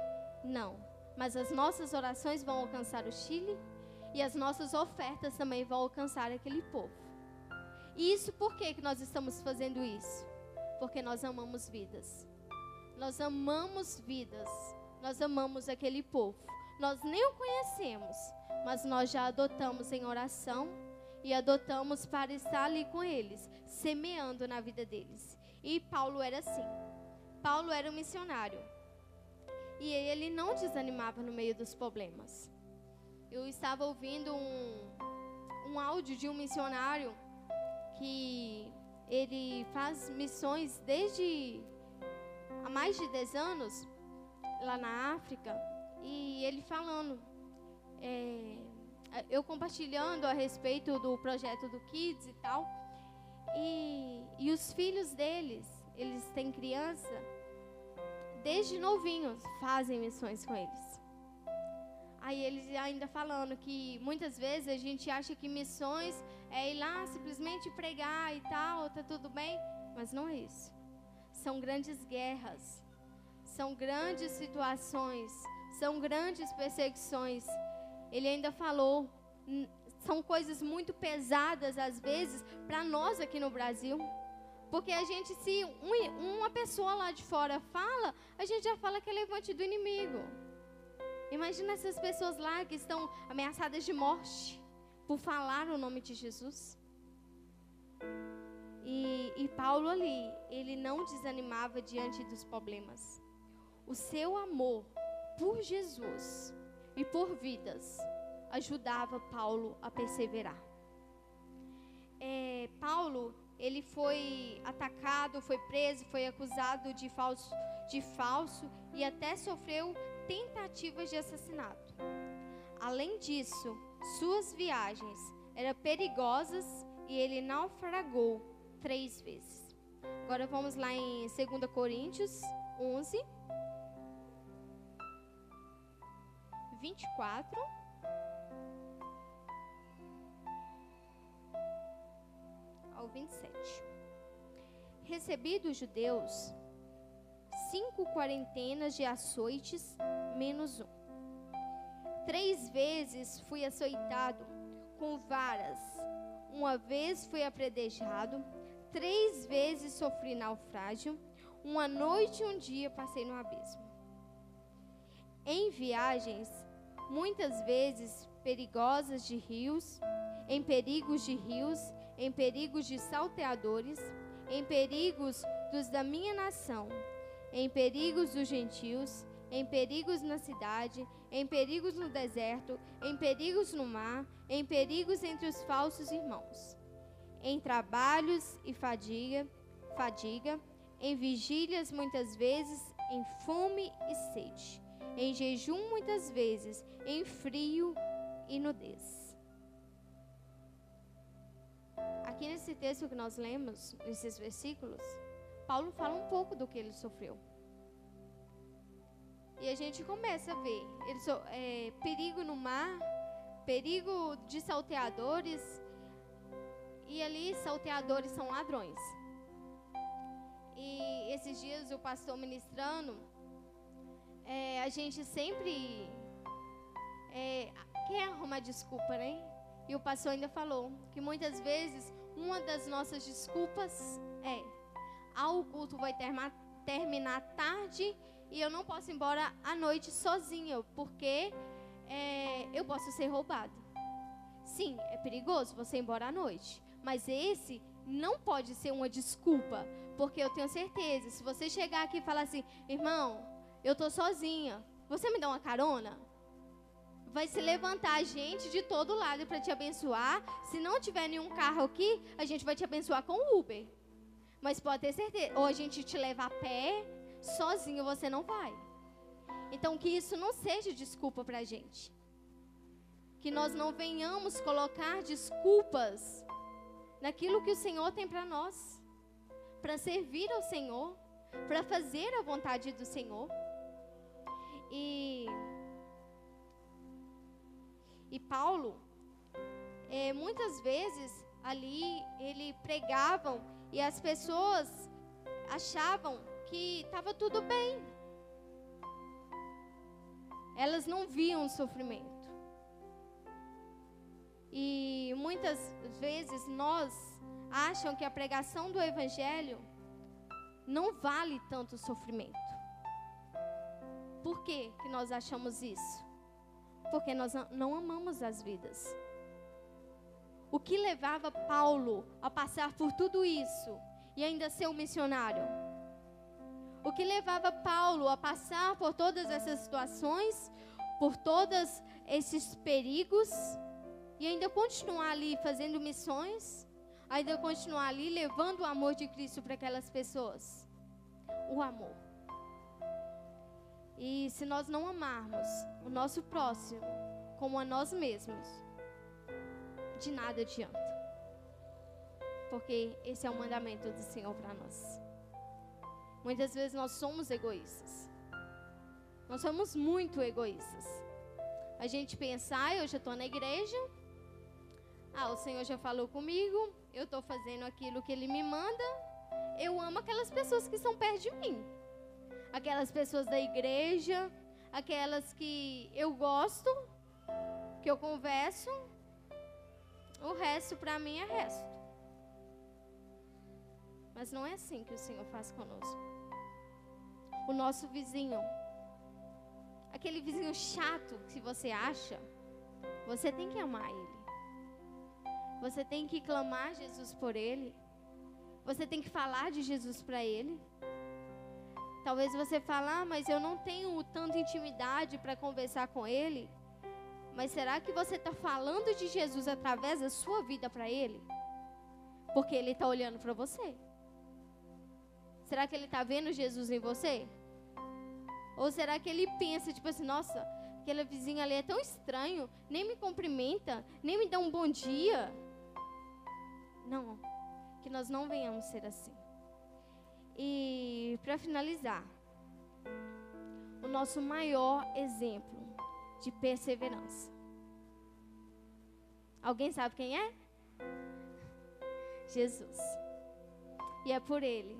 Não mas as nossas orações vão alcançar o Chile e as nossas ofertas também vão alcançar aquele povo. E isso por que, que nós estamos fazendo isso? Porque nós amamos vidas. Nós amamos vidas. Nós amamos aquele povo. Nós nem o conhecemos, mas nós já adotamos em oração e adotamos para estar ali com eles, semeando na vida deles. E Paulo era assim. Paulo era um missionário e ele não desanimava no meio dos problemas. Eu estava ouvindo um, um áudio de um missionário que ele faz missões desde há mais de 10 anos lá na África. E ele falando, é, eu compartilhando a respeito do projeto do Kids e tal, e, e os filhos deles, eles têm criança, desde novinhos, fazem missões com eles. Aí eles ainda falando que muitas vezes a gente acha que missões é ir lá simplesmente pregar e tal, tá tudo bem, mas não é isso. São grandes guerras, são grandes situações, são grandes perseguições. Ele ainda falou, são coisas muito pesadas às vezes para nós aqui no Brasil. Porque a gente, se um, uma pessoa lá de fora fala, a gente já fala que é levante do inimigo. Imagina essas pessoas lá que estão ameaçadas de morte por falar o nome de Jesus. E, e Paulo ali, ele não desanimava diante dos problemas. O seu amor por Jesus e por vidas ajudava Paulo a perseverar. É, Paulo, ele foi atacado, foi preso, foi acusado de falso, de falso e até sofreu tentativas de assassinato. Além disso, suas viagens eram perigosas e ele naufragou três vezes. Agora vamos lá em 2 Coríntios 11, 24. Ao 27. Recebi dos judeus cinco quarentenas de açoites, menos um. Três vezes fui açoitado com varas. Uma vez fui apredejado. Três vezes sofri naufrágio. Uma noite e um dia passei no abismo. Em viagens, muitas vezes perigosas de rios, em perigos de rios, em perigos de salteadores, em perigos dos da minha nação, em perigos dos gentios, em perigos na cidade, em perigos no deserto, em perigos no mar, em perigos entre os falsos irmãos, em trabalhos e fadiga, fadiga, em vigílias muitas vezes, em fome e sede, em jejum muitas vezes, em frio e nudez. Aqui nesse texto que nós lemos, nesses versículos, Paulo fala um pouco do que ele sofreu. E a gente começa a ver ele so, é, perigo no mar, perigo de salteadores. E ali, salteadores são ladrões. E esses dias o pastor ministrando, é, a gente sempre é, quer arrumar desculpa, né? E o pastor ainda falou que muitas vezes uma das nossas desculpas é: ah, o culto vai terminar, tarde e eu não posso ir embora à noite sozinha, porque é, eu posso ser roubado. Sim, é perigoso você ir embora à noite, mas esse não pode ser uma desculpa, porque eu tenho certeza, se você chegar aqui e falar assim, irmão, eu tô sozinha, você me dá uma carona? Vai se levantar gente de todo lado para te abençoar. Se não tiver nenhum carro aqui, a gente vai te abençoar com Uber. Mas pode ter certeza, ou a gente te leva a pé, sozinho você não vai. Então, que isso não seja desculpa para a gente. Que nós não venhamos colocar desculpas naquilo que o Senhor tem para nós, para servir ao Senhor, para fazer a vontade do Senhor. E, e Paulo, é, muitas vezes ali ele pregavam e as pessoas achavam que estava tudo bem. Elas não viam o sofrimento. E muitas vezes nós acham que a pregação do evangelho não vale tanto sofrimento. Por que, que nós achamos isso? Porque nós não amamos as vidas. O que levava Paulo a passar por tudo isso e ainda ser um missionário? O que levava Paulo a passar por todas essas situações, por todos esses perigos, e ainda continuar ali fazendo missões, ainda continuar ali levando o amor de Cristo para aquelas pessoas? O amor. E se nós não amarmos o nosso próximo como a nós mesmos, de nada adianta. Porque esse é o mandamento do Senhor para nós. Muitas vezes nós somos egoístas. Nós somos muito egoístas. A gente pensa, ah, eu já estou na igreja. Ah, o Senhor já falou comigo. Eu estou fazendo aquilo que Ele me manda. Eu amo aquelas pessoas que estão perto de mim. Aquelas pessoas da igreja. Aquelas que eu gosto. Que eu converso. O resto para mim é resto. Mas não é assim que o Senhor faz conosco o nosso vizinho. Aquele vizinho chato que você acha, você tem que amar ele. Você tem que clamar Jesus por ele. Você tem que falar de Jesus para ele. Talvez você fale, ah, mas eu não tenho tanta intimidade para conversar com ele. Mas será que você está falando de Jesus através da sua vida para Ele? Porque Ele está olhando para você. Será que Ele está vendo Jesus em você? Ou será que Ele pensa, tipo assim, nossa, aquela vizinha ali é tão estranho, nem me cumprimenta, nem me dá um bom dia? Não, que nós não venhamos ser assim. E para finalizar, o nosso maior exemplo de perseverança. Alguém sabe quem é? Jesus. E é por ele,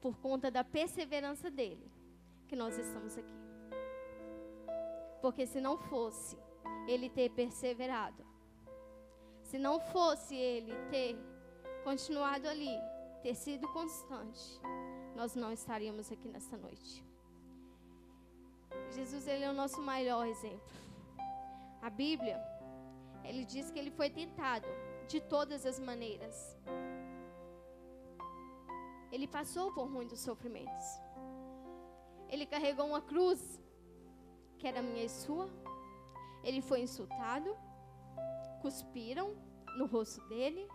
por conta da perseverança dele, que nós estamos aqui. Porque se não fosse ele ter perseverado, se não fosse ele ter continuado ali, ter sido constante, nós não estaríamos aqui nessa noite. Jesus ele é o nosso maior exemplo. A Bíblia, ele diz que ele foi tentado de todas as maneiras. Ele passou por muitos sofrimentos. Ele carregou uma cruz que era minha e sua. Ele foi insultado, cuspiram no rosto dele.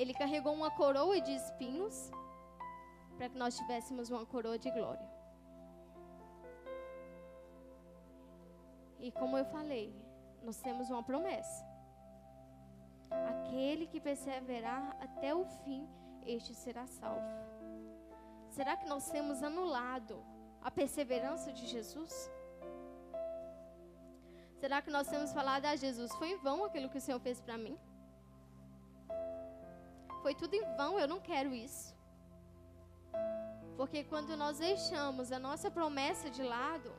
Ele carregou uma coroa de espinhos para que nós tivéssemos uma coroa de glória. E como eu falei, nós temos uma promessa. Aquele que perseverar até o fim, este será salvo. Será que nós temos anulado a perseverança de Jesus? Será que nós temos falado a ah, Jesus, foi em vão aquilo que o Senhor fez para mim? Foi tudo em vão, eu não quero isso. Porque quando nós deixamos a nossa promessa de lado,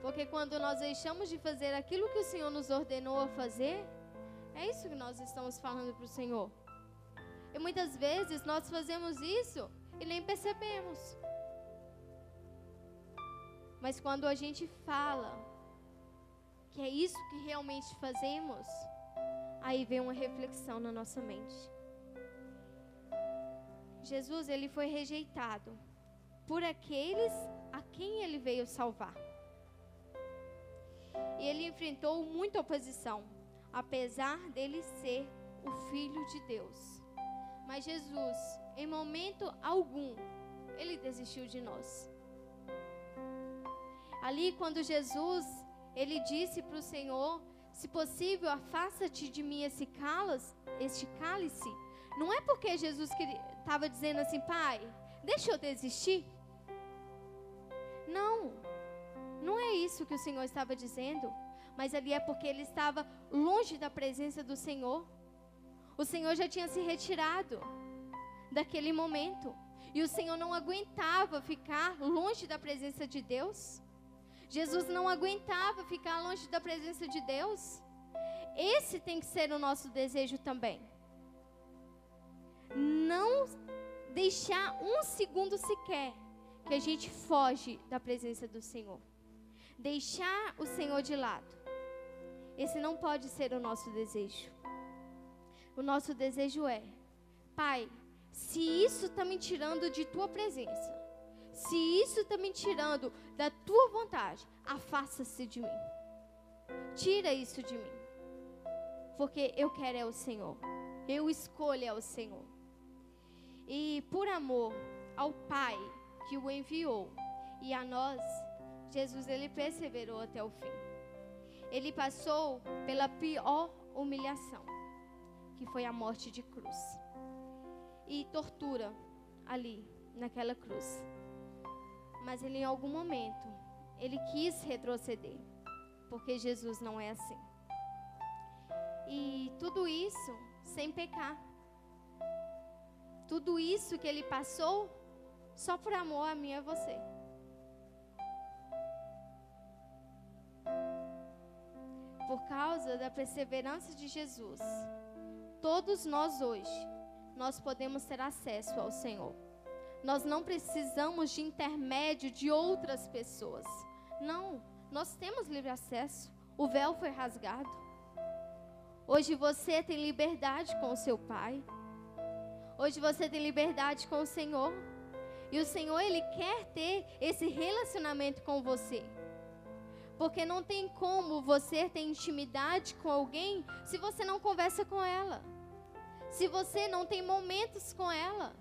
porque quando nós deixamos de fazer aquilo que o Senhor nos ordenou a fazer, é isso que nós estamos falando para o Senhor. E muitas vezes nós fazemos isso e nem percebemos. Mas quando a gente fala que é isso que realmente fazemos, aí vem uma reflexão na nossa mente. Jesus, ele foi rejeitado por aqueles a quem ele veio salvar e ele enfrentou muita oposição, apesar dele ser o Filho de Deus. Mas Jesus, em momento algum, ele desistiu de nós. Ali, quando Jesus, ele disse para o Senhor: Se possível, afasta-te de mim esse cálice, este cálice. Não é porque Jesus estava dizendo assim, Pai, deixa eu desistir. Não. Não é isso que o Senhor estava dizendo, mas ali é porque ele estava longe da presença do Senhor. O Senhor já tinha se retirado daquele momento. E o Senhor não aguentava ficar longe da presença de Deus. Jesus não aguentava ficar longe da presença de Deus. Esse tem que ser o nosso desejo também. Não deixar um segundo sequer que a gente foge da presença do Senhor deixar o Senhor de lado. Esse não pode ser o nosso desejo. O nosso desejo é, Pai, se isso está me tirando de tua presença, se isso está me tirando da tua vontade, afasta-se de mim. Tira isso de mim. Porque eu quero é o Senhor. Eu escolho é o Senhor. E por amor ao Pai que o enviou e a nós, Jesus ele perseverou até o fim. Ele passou pela pior humilhação, que foi a morte de cruz. E tortura ali naquela cruz. Mas ele em algum momento ele quis retroceder, porque Jesus não é assim. E tudo isso sem pecar. Tudo isso que ele passou só por amor a mim e a você. por causa da perseverança de Jesus, todos nós hoje, nós podemos ter acesso ao Senhor. Nós não precisamos de intermédio de outras pessoas. Não, nós temos livre acesso. O véu foi rasgado. Hoje você tem liberdade com o seu Pai. Hoje você tem liberdade com o Senhor. E o Senhor, Ele quer ter esse relacionamento com você. Porque não tem como você ter intimidade com alguém se você não conversa com ela. Se você não tem momentos com ela.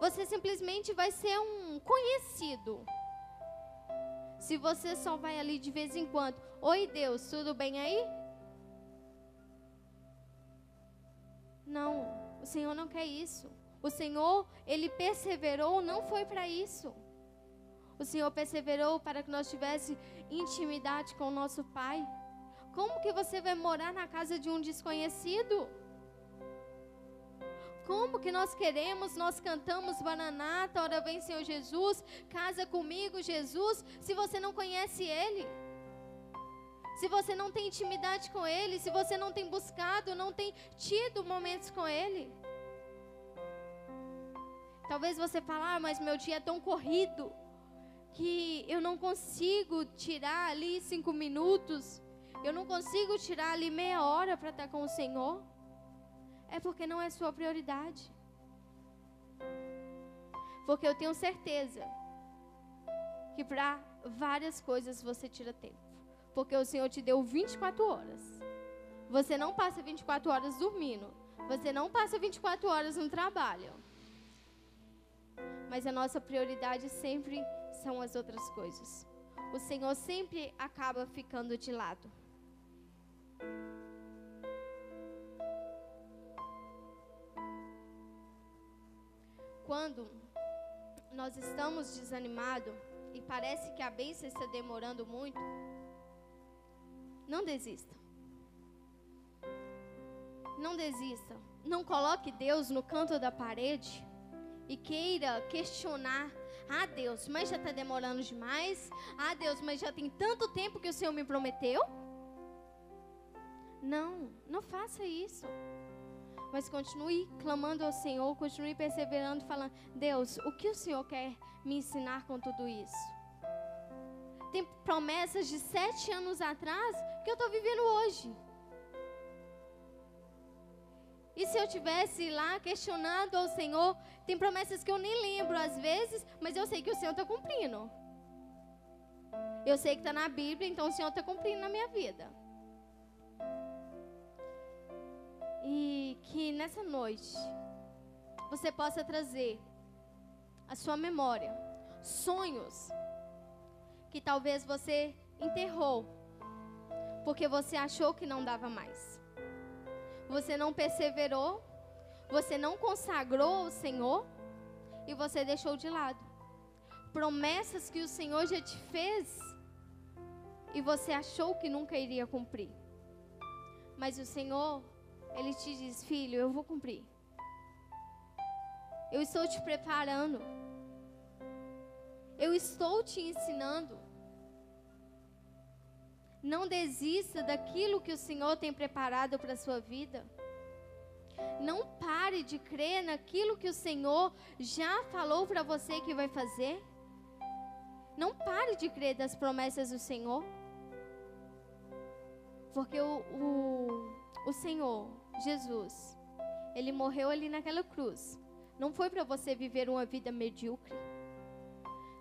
Você simplesmente vai ser um conhecido. Se você só vai ali de vez em quando. Oi, Deus, tudo bem aí? Não, o Senhor não quer isso. O Senhor, ele perseverou, não foi para isso. O Senhor perseverou para que nós tivéssemos intimidade com o nosso Pai. Como que você vai morar na casa de um desconhecido? Como que nós queremos, nós cantamos Bananata, ora vem Senhor Jesus, casa comigo Jesus, se você não conhece Ele? Se você não tem intimidade com Ele, se você não tem buscado, não tem tido momentos com Ele? Talvez você fale, ah, mas meu dia é tão corrido que eu não consigo tirar ali cinco minutos, eu não consigo tirar ali meia hora para estar com o Senhor. É porque não é sua prioridade. Porque eu tenho certeza que para várias coisas você tira tempo. Porque o Senhor te deu 24 horas. Você não passa 24 horas dormindo. Você não passa 24 horas no trabalho. Mas a nossa prioridade sempre são as outras coisas. O Senhor sempre acaba ficando de lado. Quando nós estamos desanimados e parece que a bênção está demorando muito, não desista. Não desista. Não coloque Deus no canto da parede e queira questionar. Ah, Deus, mas já está demorando demais. Ah, Deus, mas já tem tanto tempo que o Senhor me prometeu. Não, não faça isso. Mas continue clamando ao Senhor, continue perseverando, falando: Deus, o que o Senhor quer me ensinar com tudo isso? Tem promessas de sete anos atrás que eu estou vivendo hoje. E se eu tivesse lá questionado ao Senhor, tem promessas que eu nem lembro às vezes, mas eu sei que o Senhor está cumprindo. Eu sei que está na Bíblia, então o Senhor está cumprindo na minha vida. E que nessa noite você possa trazer a sua memória sonhos que talvez você enterrou porque você achou que não dava mais você não perseverou, você não consagrou o Senhor e você deixou de lado. Promessas que o Senhor já te fez e você achou que nunca iria cumprir. Mas o Senhor, Ele te diz: Filho, eu vou cumprir. Eu estou te preparando. Eu estou te ensinando. Não desista daquilo que o Senhor tem preparado para a sua vida. Não pare de crer naquilo que o Senhor já falou para você que vai fazer. Não pare de crer das promessas do Senhor. Porque o, o, o Senhor, Jesus, Ele morreu ali naquela cruz. Não foi para você viver uma vida medíocre.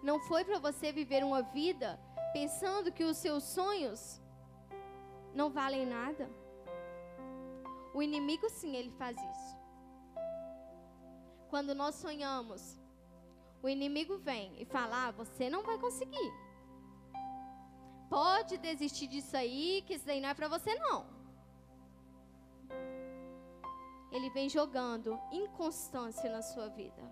Não foi para você viver uma vida pensando que os seus sonhos não valem nada. O inimigo, sim, ele faz isso. Quando nós sonhamos, o inimigo vem e fala: ah, você não vai conseguir. Pode desistir disso aí, que isso aí não é para você, não. Ele vem jogando inconstância na sua vida.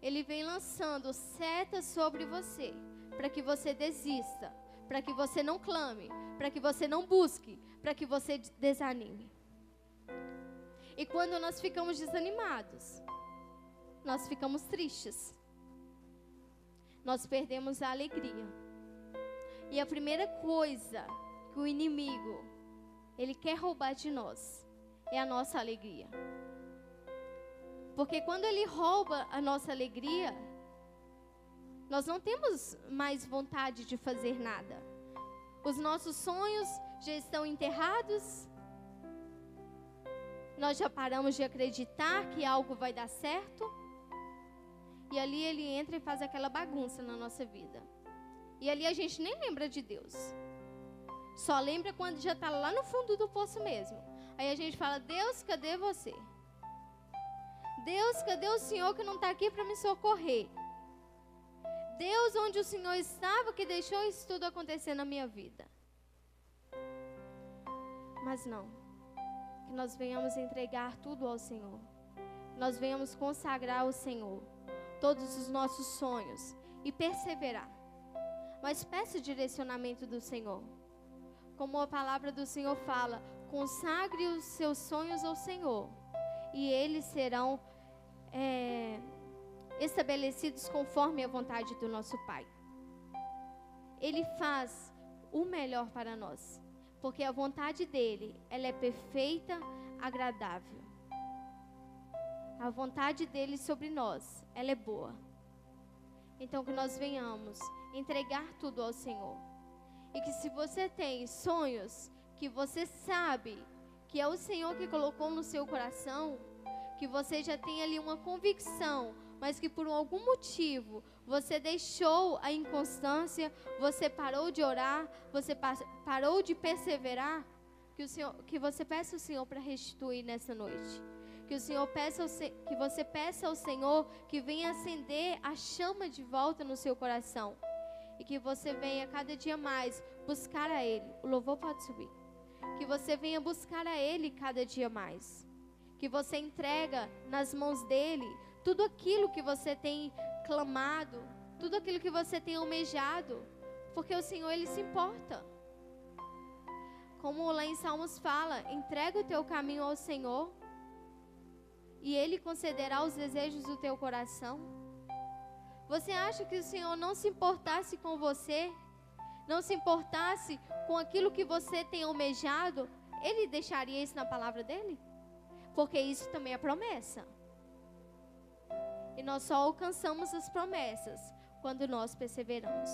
Ele vem lançando setas sobre você para que você desista, para que você não clame, para que você não busque, para que você desanime. E quando nós ficamos desanimados, nós ficamos tristes. Nós perdemos a alegria. E a primeira coisa que o inimigo ele quer roubar de nós é a nossa alegria. Porque quando ele rouba a nossa alegria, nós não temos mais vontade de fazer nada. Os nossos sonhos já estão enterrados. Nós já paramos de acreditar que algo vai dar certo. E ali ele entra e faz aquela bagunça na nossa vida. E ali a gente nem lembra de Deus. Só lembra quando já está lá no fundo do poço mesmo. Aí a gente fala: Deus, cadê você? Deus, cadê o Senhor que não está aqui para me socorrer? Deus, onde o Senhor estava que deixou isso tudo acontecer na minha vida? Mas não. Que nós venhamos entregar tudo ao Senhor. Nós venhamos consagrar ao Senhor todos os nossos sonhos e perseverar. Mas peça o direcionamento do Senhor. Como a palavra do Senhor fala, consagre os seus sonhos ao Senhor e eles serão é, estabelecidos conforme a vontade do nosso Pai. Ele faz o melhor para nós, porque a vontade dele, ela é perfeita, agradável. A vontade dele sobre nós, ela é boa. Então que nós venhamos entregar tudo ao Senhor. E que se você tem sonhos que você sabe que é o Senhor que colocou no seu coração, que você já tem ali uma convicção, mas que por algum motivo você deixou a inconstância, você parou de orar, você parou de perseverar, que, o Senhor, que você peça ao Senhor para restituir nessa noite. Que o Senhor peça ao, que você peça ao Senhor que venha acender a chama de volta no seu coração. E que você venha cada dia mais buscar a Ele. O louvor pode subir. Que você venha buscar a Ele cada dia mais. Que você entrega nas mãos dele tudo aquilo que você tem clamado, tudo aquilo que você tem almejado, porque o Senhor ele se importa. Como lá em Salmos fala, entrega o teu caminho ao Senhor e ele concederá os desejos do teu coração. Você acha que o Senhor não se importasse com você, não se importasse com aquilo que você tem almejado, ele deixaria isso na palavra dele? Porque isso também é promessa. E nós só alcançamos as promessas quando nós perseveramos.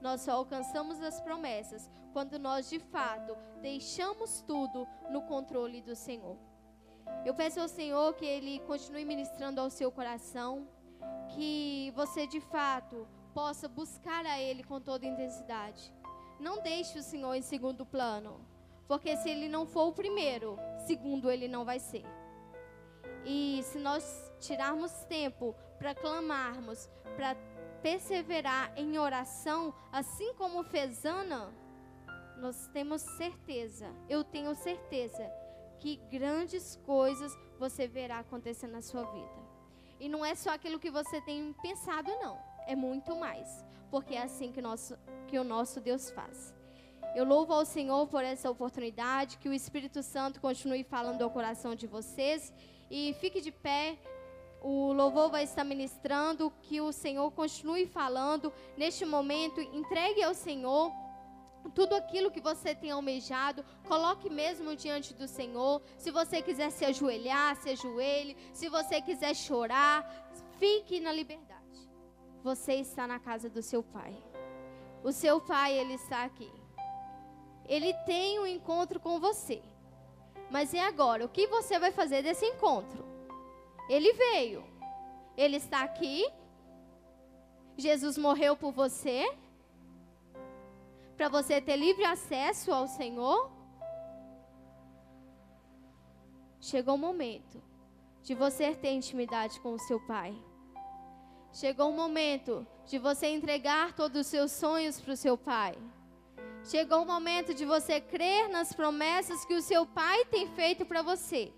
Nós só alcançamos as promessas quando nós de fato deixamos tudo no controle do Senhor. Eu peço ao Senhor que Ele continue ministrando ao seu coração, que você de fato possa buscar a Ele com toda intensidade. Não deixe o Senhor em segundo plano, porque se Ele não for o primeiro, segundo Ele não vai ser. E se nós tirarmos tempo para clamarmos, para perseverar em oração, assim como fez Ana, nós temos certeza, eu tenho certeza, que grandes coisas você verá acontecer na sua vida. E não é só aquilo que você tem pensado, não. É muito mais. Porque é assim que, nosso, que o nosso Deus faz. Eu louvo ao Senhor por essa oportunidade, que o Espírito Santo continue falando ao coração de vocês e fique de pé. O louvor vai estar ministrando, que o Senhor continue falando. Neste momento, entregue ao Senhor tudo aquilo que você tem almejado, coloque mesmo diante do Senhor. Se você quiser se ajoelhar, se ajoelhe. Se você quiser chorar, fique na liberdade. Você está na casa do seu Pai. O seu Pai, ele está aqui. Ele tem um encontro com você. Mas e agora? O que você vai fazer desse encontro? Ele veio. Ele está aqui. Jesus morreu por você. Para você ter livre acesso ao Senhor. Chegou o momento de você ter intimidade com o seu Pai. Chegou o momento de você entregar todos os seus sonhos para o seu Pai. Chegou o momento de você crer nas promessas que o seu pai tem feito para você.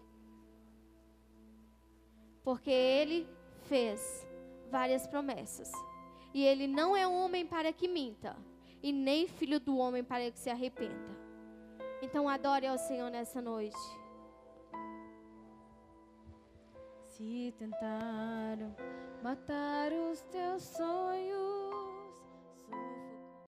Porque ele fez várias promessas. E ele não é homem para que minta, e nem filho do homem para que se arrependa. Então adore ao Senhor nessa noite. Se tentaram matar os teus sonhos